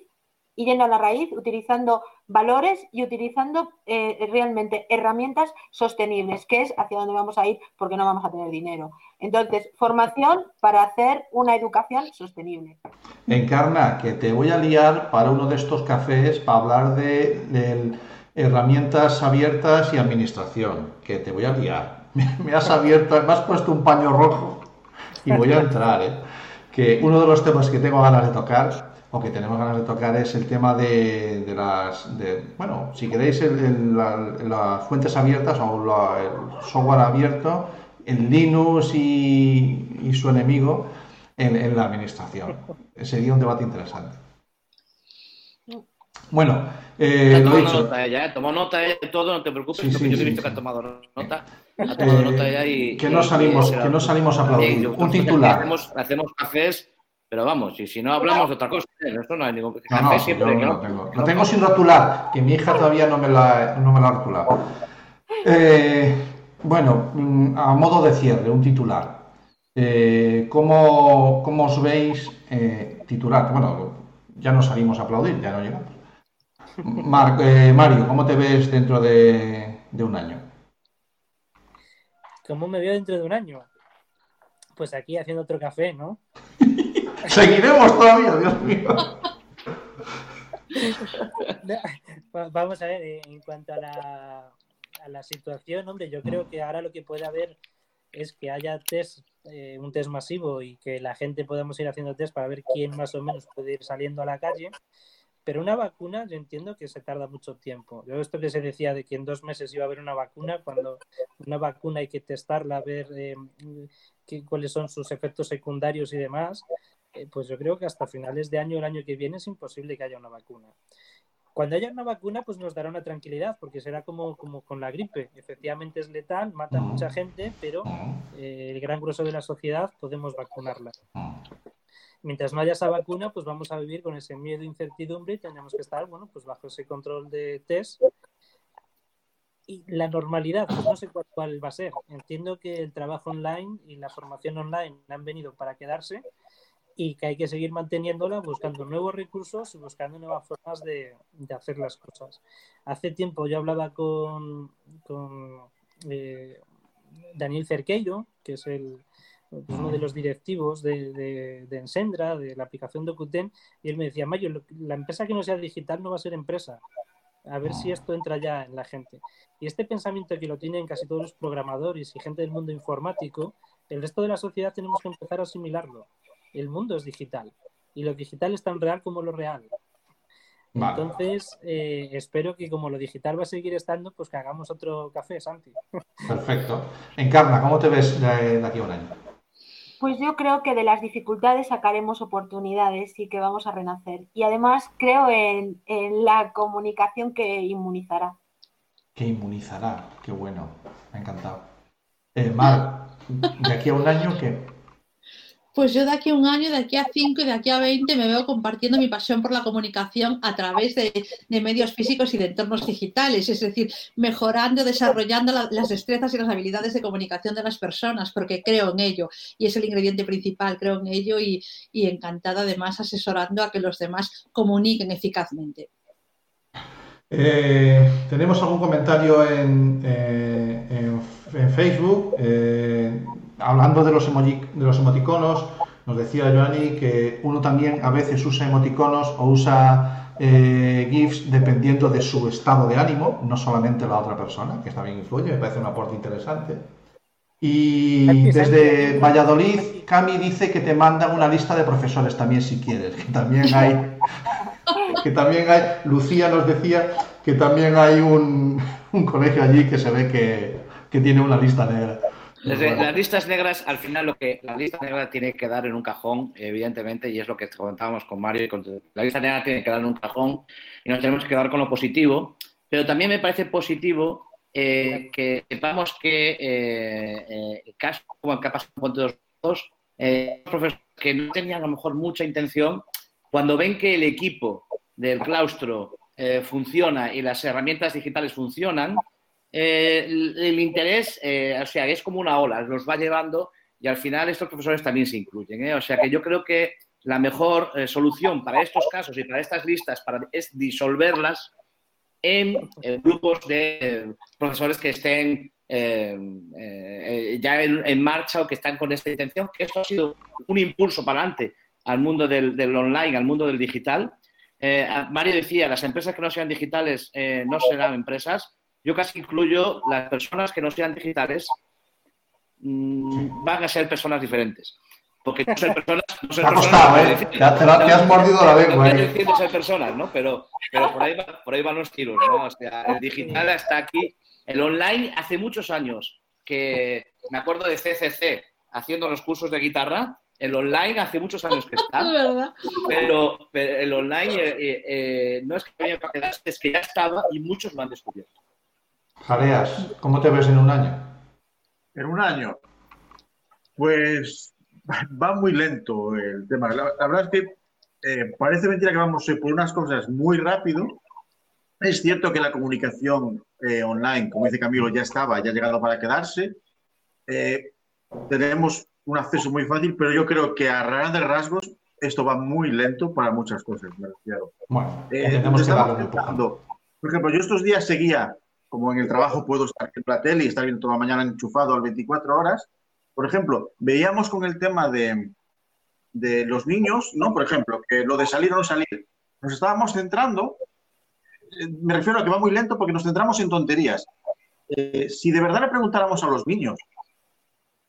y yendo a la raíz, utilizando valores y utilizando eh, realmente herramientas sostenibles, que es hacia dónde vamos a ir porque no vamos a tener dinero. Entonces, formación para hacer una educación sostenible. Encarna, que te voy a liar para uno de estos cafés para hablar de, herramientas abiertas y administración, que te voy a liar. Me has abierto, me has puesto un paño rojo y voy a entrar, ¿eh? que uno de los temas que tengo ganas de tocar o que tenemos ganas de tocar es el tema de, las, de, bueno, si queréis las fuentes abiertas o el software abierto, en Linux y, su enemigo en, la administración. Sería un debate interesante. Bueno, eh, lo dicho. Nota ella, tomó nota ella de todo, no te preocupes, yo he visto que ha tomado nota. Ha tomado nota ella y, que, no salimos, que no salimos a aplaudir. un titular. Hacemos, hacemos cafés pero vamos, y si no hablamos de otra cosa, ¿eh? esto no hay ningún. No, no, siempre, yo lo tengo. Lo tengo sin rotular, que mi hija todavía no me la, no me la ha rotulado. Eh, bueno, mm, a modo de cierre, un titular. Eh, ¿cómo, ¿cómo, os veis eh, titular? Bueno, ya no salimos a aplaudir, ya no llegamos. Mar, eh, Mario, ¿cómo te ves dentro de, de un año? ¿Cómo me veo dentro de un año? Pues aquí haciendo otro café, ¿no? Seguiremos todavía, Dios mío. Vamos a ver, eh, en cuanto a la, a la situación, hombre, yo creo que ahora lo que puede haber es que haya test, eh, un test masivo y que la gente podamos ir haciendo test para ver quién más o menos puede ir saliendo a la calle. Pero una vacuna, yo entiendo que se tarda mucho tiempo. Yo esto que se decía de que en dos meses iba a haber una vacuna, cuando una vacuna hay que testarla, ver eh, qué- cuáles son sus efectos secundarios y demás, pues yo creo que hasta finales de año, el año que viene, es imposible que haya una vacuna. Cuando haya una vacuna, pues nos dará una tranquilidad, porque será como, como con la gripe. Efectivamente es letal, mata a mucha gente, pero eh, el gran grueso de la sociedad podemos vacunarla. Mientras no haya esa vacuna, pues vamos a vivir con ese miedo incertidumbre y tendremos que estar, bueno, pues bajo ese control de test. Y la normalidad, pues no sé cuál, cuál va a ser. Entiendo que el trabajo online y la formación online han venido para quedarse y que hay que seguir manteniéndola buscando nuevos recursos y buscando nuevas formas de, de hacer las cosas. Hace tiempo yo hablaba con, con eh, Daniel Cerqueiro, que es el, pues, uno de los directivos de, de, de Ensendra, de la aplicación de Qten, y él me decía, Mayo, lo- la empresa que no sea digital no va a ser empresa. A ver si esto entra ya en la gente. Y este pensamiento que lo tienen casi todos los programadores y gente del mundo informático, el resto de la sociedad tenemos que empezar a asimilarlo. El mundo es digital y lo digital es tan real como lo real. Vale. Entonces, eh, espero que como lo digital va a seguir estando, pues que hagamos otro café, Santi. Perfecto. Encarna, ¿cómo te ves de, de aquí a un año? Pues yo creo que de las dificultades sacaremos oportunidades y que vamos a renacer. Y además creo en, en la comunicación que inmunizará. Que inmunizará. Qué bueno. Me ha encantado. Eh, Mar, de aquí a un año, ¿qué? Pues yo de aquí a un año, de aquí a cinco y de aquí a 20 me veo compartiendo mi pasión por la comunicación a través de, medios físicos y de entornos digitales, es decir, mejorando, desarrollando la- las destrezas y las habilidades de comunicación de las personas, porque creo en ello y es el ingrediente principal, creo en ello y, y encantada además asesorando a que los demás comuniquen eficazmente. Eh, tenemos algún comentario en, eh, en Facebook eh, hablando de los, emoji- de los emoticonos. Nos decía Joanny que uno también a veces usa emoticonos o usa eh, GIFs dependiendo de su estado de ánimo, no solamente la otra persona, que también influye, me parece un aporte interesante. Y desde Valladolid. Cami dice que te mandan una lista de profesores también si quieres, que también hay que también hay, Lucía nos decía que también hay un, un colegio allí que se ve que, que tiene una lista negra. Desde Bueno, las listas negras, al final lo que la lista negra tiene que quedar en un cajón, evidentemente, y es lo que comentábamos con Mario. y con- La lista negra tiene que quedar en un cajón y nos tenemos que quedar con lo positivo, pero también me parece positivo eh, que sepamos que eh, eh, casos como el que ha pasado con todos los eh, profesores que no tenían a lo mejor mucha intención, cuando ven que el equipo del claustro funciona y las herramientas digitales funcionan, eh, el, interés, eh, o sea, es como una ola, los va llevando y al final estos profesores también se incluyen. ¿eh? O sea que yo creo que la mejor eh, solución para estos casos y para estas listas para, es disolverlas en eh, grupos de eh, profesores que estén eh, eh, ya en, en marcha o que están con esta intención, que esto ha sido un impulso para adelante al mundo del, del online, al mundo del digital. Eh, Mario decía, las empresas que no sean digitales no serán empresas. Yo casi incluyo las personas que no sean digitales mm, van a ser personas diferentes. Porque no ser personas... No ser Te ha personas costado, no ¿eh? Te ha- te la- te has mordido la lengua, no ¿eh? ser personas, ¿no? Pero, pero por, ahí va- por ahí van los tiros, ¿no? O sea, el digital está aquí. El online hace muchos años que me acuerdo de CCC haciendo los cursos de guitarra. El online hace muchos años que Es está, pero, pero el online eh, eh, eh, no es que vaya a quedarse, es que ya estaba y muchos lo han descubierto. Jareas, ¿cómo te ves en un año? En un año, pues va muy lento el tema. La, la verdad es que eh, parece mentira que vamos eh, por unas cosas muy rápido. Es cierto que la comunicación eh, online, como dice Camilo, ya estaba, ya ha llegado para quedarse. Eh, tenemos un acceso muy fácil, pero yo creo que a grandes rasgos esto va muy lento para muchas cosas, me refiero. Bueno, tenemos que estamos un intentando- Por ejemplo, yo estos días seguía, como en el trabajo puedo estar en la tele y estar viendo toda la mañana enchufado al 24 horas. Por ejemplo, veíamos con el tema de, de los niños, ¿no? Por ejemplo, que lo de salir o no salir. Nos estábamos centrando, eh, me refiero a que va muy lento porque nos centramos en tonterías. Eh, si de verdad le preguntáramos a los niños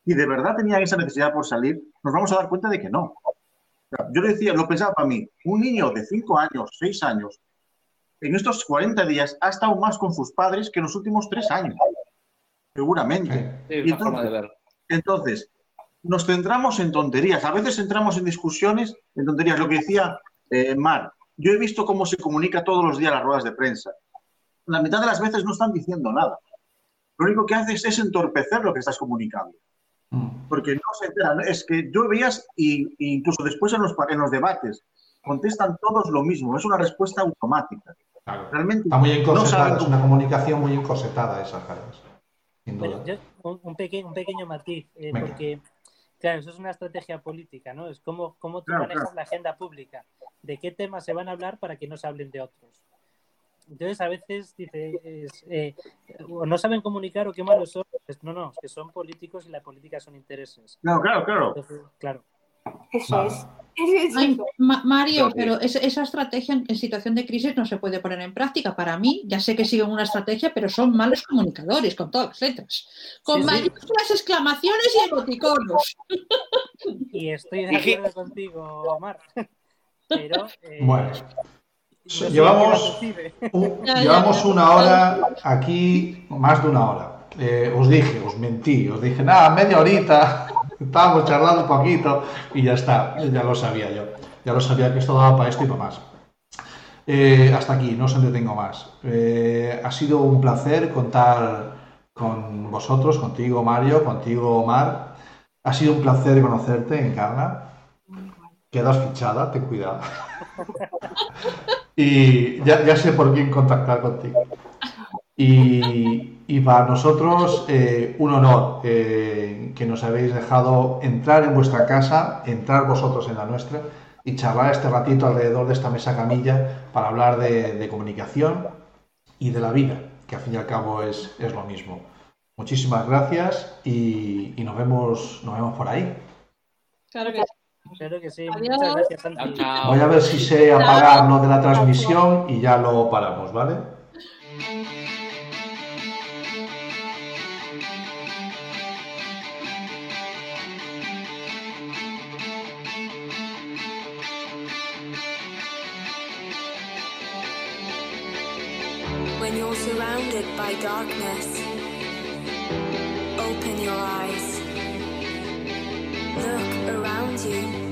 si de verdad tenían esa necesidad por salir, nos vamos a dar cuenta de que no. O sea, yo decía, lo pensaba para mí, un niño de 5 años, 6 años, en estos 40 días ha estado más con sus padres que en los últimos 3 años. Seguramente. Sí, Y entonces, nos centramos en tonterías. A veces entramos en discusiones en tonterías. Lo que decía eh, Mar, yo he visto cómo se comunica todos los días las ruedas de prensa. La mitad de las veces no están diciendo nada. Lo único que haces es entorpecer lo que estás comunicando. Mm. Porque no se enteran. Es que yo veías, y, y incluso después en los, en los debates, contestan todos lo mismo. Es una respuesta automática. Claro. Realmente Está muy encorsetada, es cómo- una comunicación muy encorsetada esa, Carlos. Sin duda. Bueno, yo- un, un peque- un pequeño matiz, eh, porque, claro, eso es una estrategia política, ¿no? Es como, cómo tú Claro, manejas claro. la agenda pública, de qué temas se van a hablar para que no se hablen de otros. Entonces, a veces dices, eh, o no saben comunicar o qué malos son. Pues, no, no, es que son políticos y la política son intereses. Claro, claro, claro. Entonces, claro. Eso Vale. es. Es Ay, eso. Ma- Mario, pero esa, esa estrategia en, en situación de crisis no se puede poner en práctica. Para mí, ya sé que siguen una estrategia, pero son malos comunicadores, con todas las letras. Con Sí, sí. mayúsculas, exclamaciones y emoticonos. Y estoy de acuerdo contigo, Omar. Pero. eh, Bueno. no Llevamos-. Un- Ya, ya, llevamos ya. una hora aquí, más de una hora. Eh, os dije, os mentí, os dije, nada, media horita, estábamos charlando un poquito y ya está, ya lo sabía yo. Ya lo sabía que esto daba para esto y para más. Eh, hasta aquí, no os entretengo más. Eh, ha sido un placer contar con vosotros, contigo Mario, contigo Omar. Ha sido un placer conocerte, Encarna. Quedas fichada, ten cuidado. y ya, ya sé por quién contactar contigo. Y, y para nosotros eh, un honor eh, que nos habéis dejado entrar en vuestra casa, entrar vosotros en la nuestra y charlar este ratito alrededor de esta mesa camilla para hablar de, de comunicación y de la vida, que al fin y al cabo es, es lo mismo. Muchísimas gracias y, y nos, vemos, nos vemos por ahí. Claro que sí. Claro que sí. Adiós. Muchas gracias, Chao, Santi. Voy a ver si sé apagar lo de la transmisión y ya lo paramos, ¿vale? by darkness. Open your eyes. Look around you.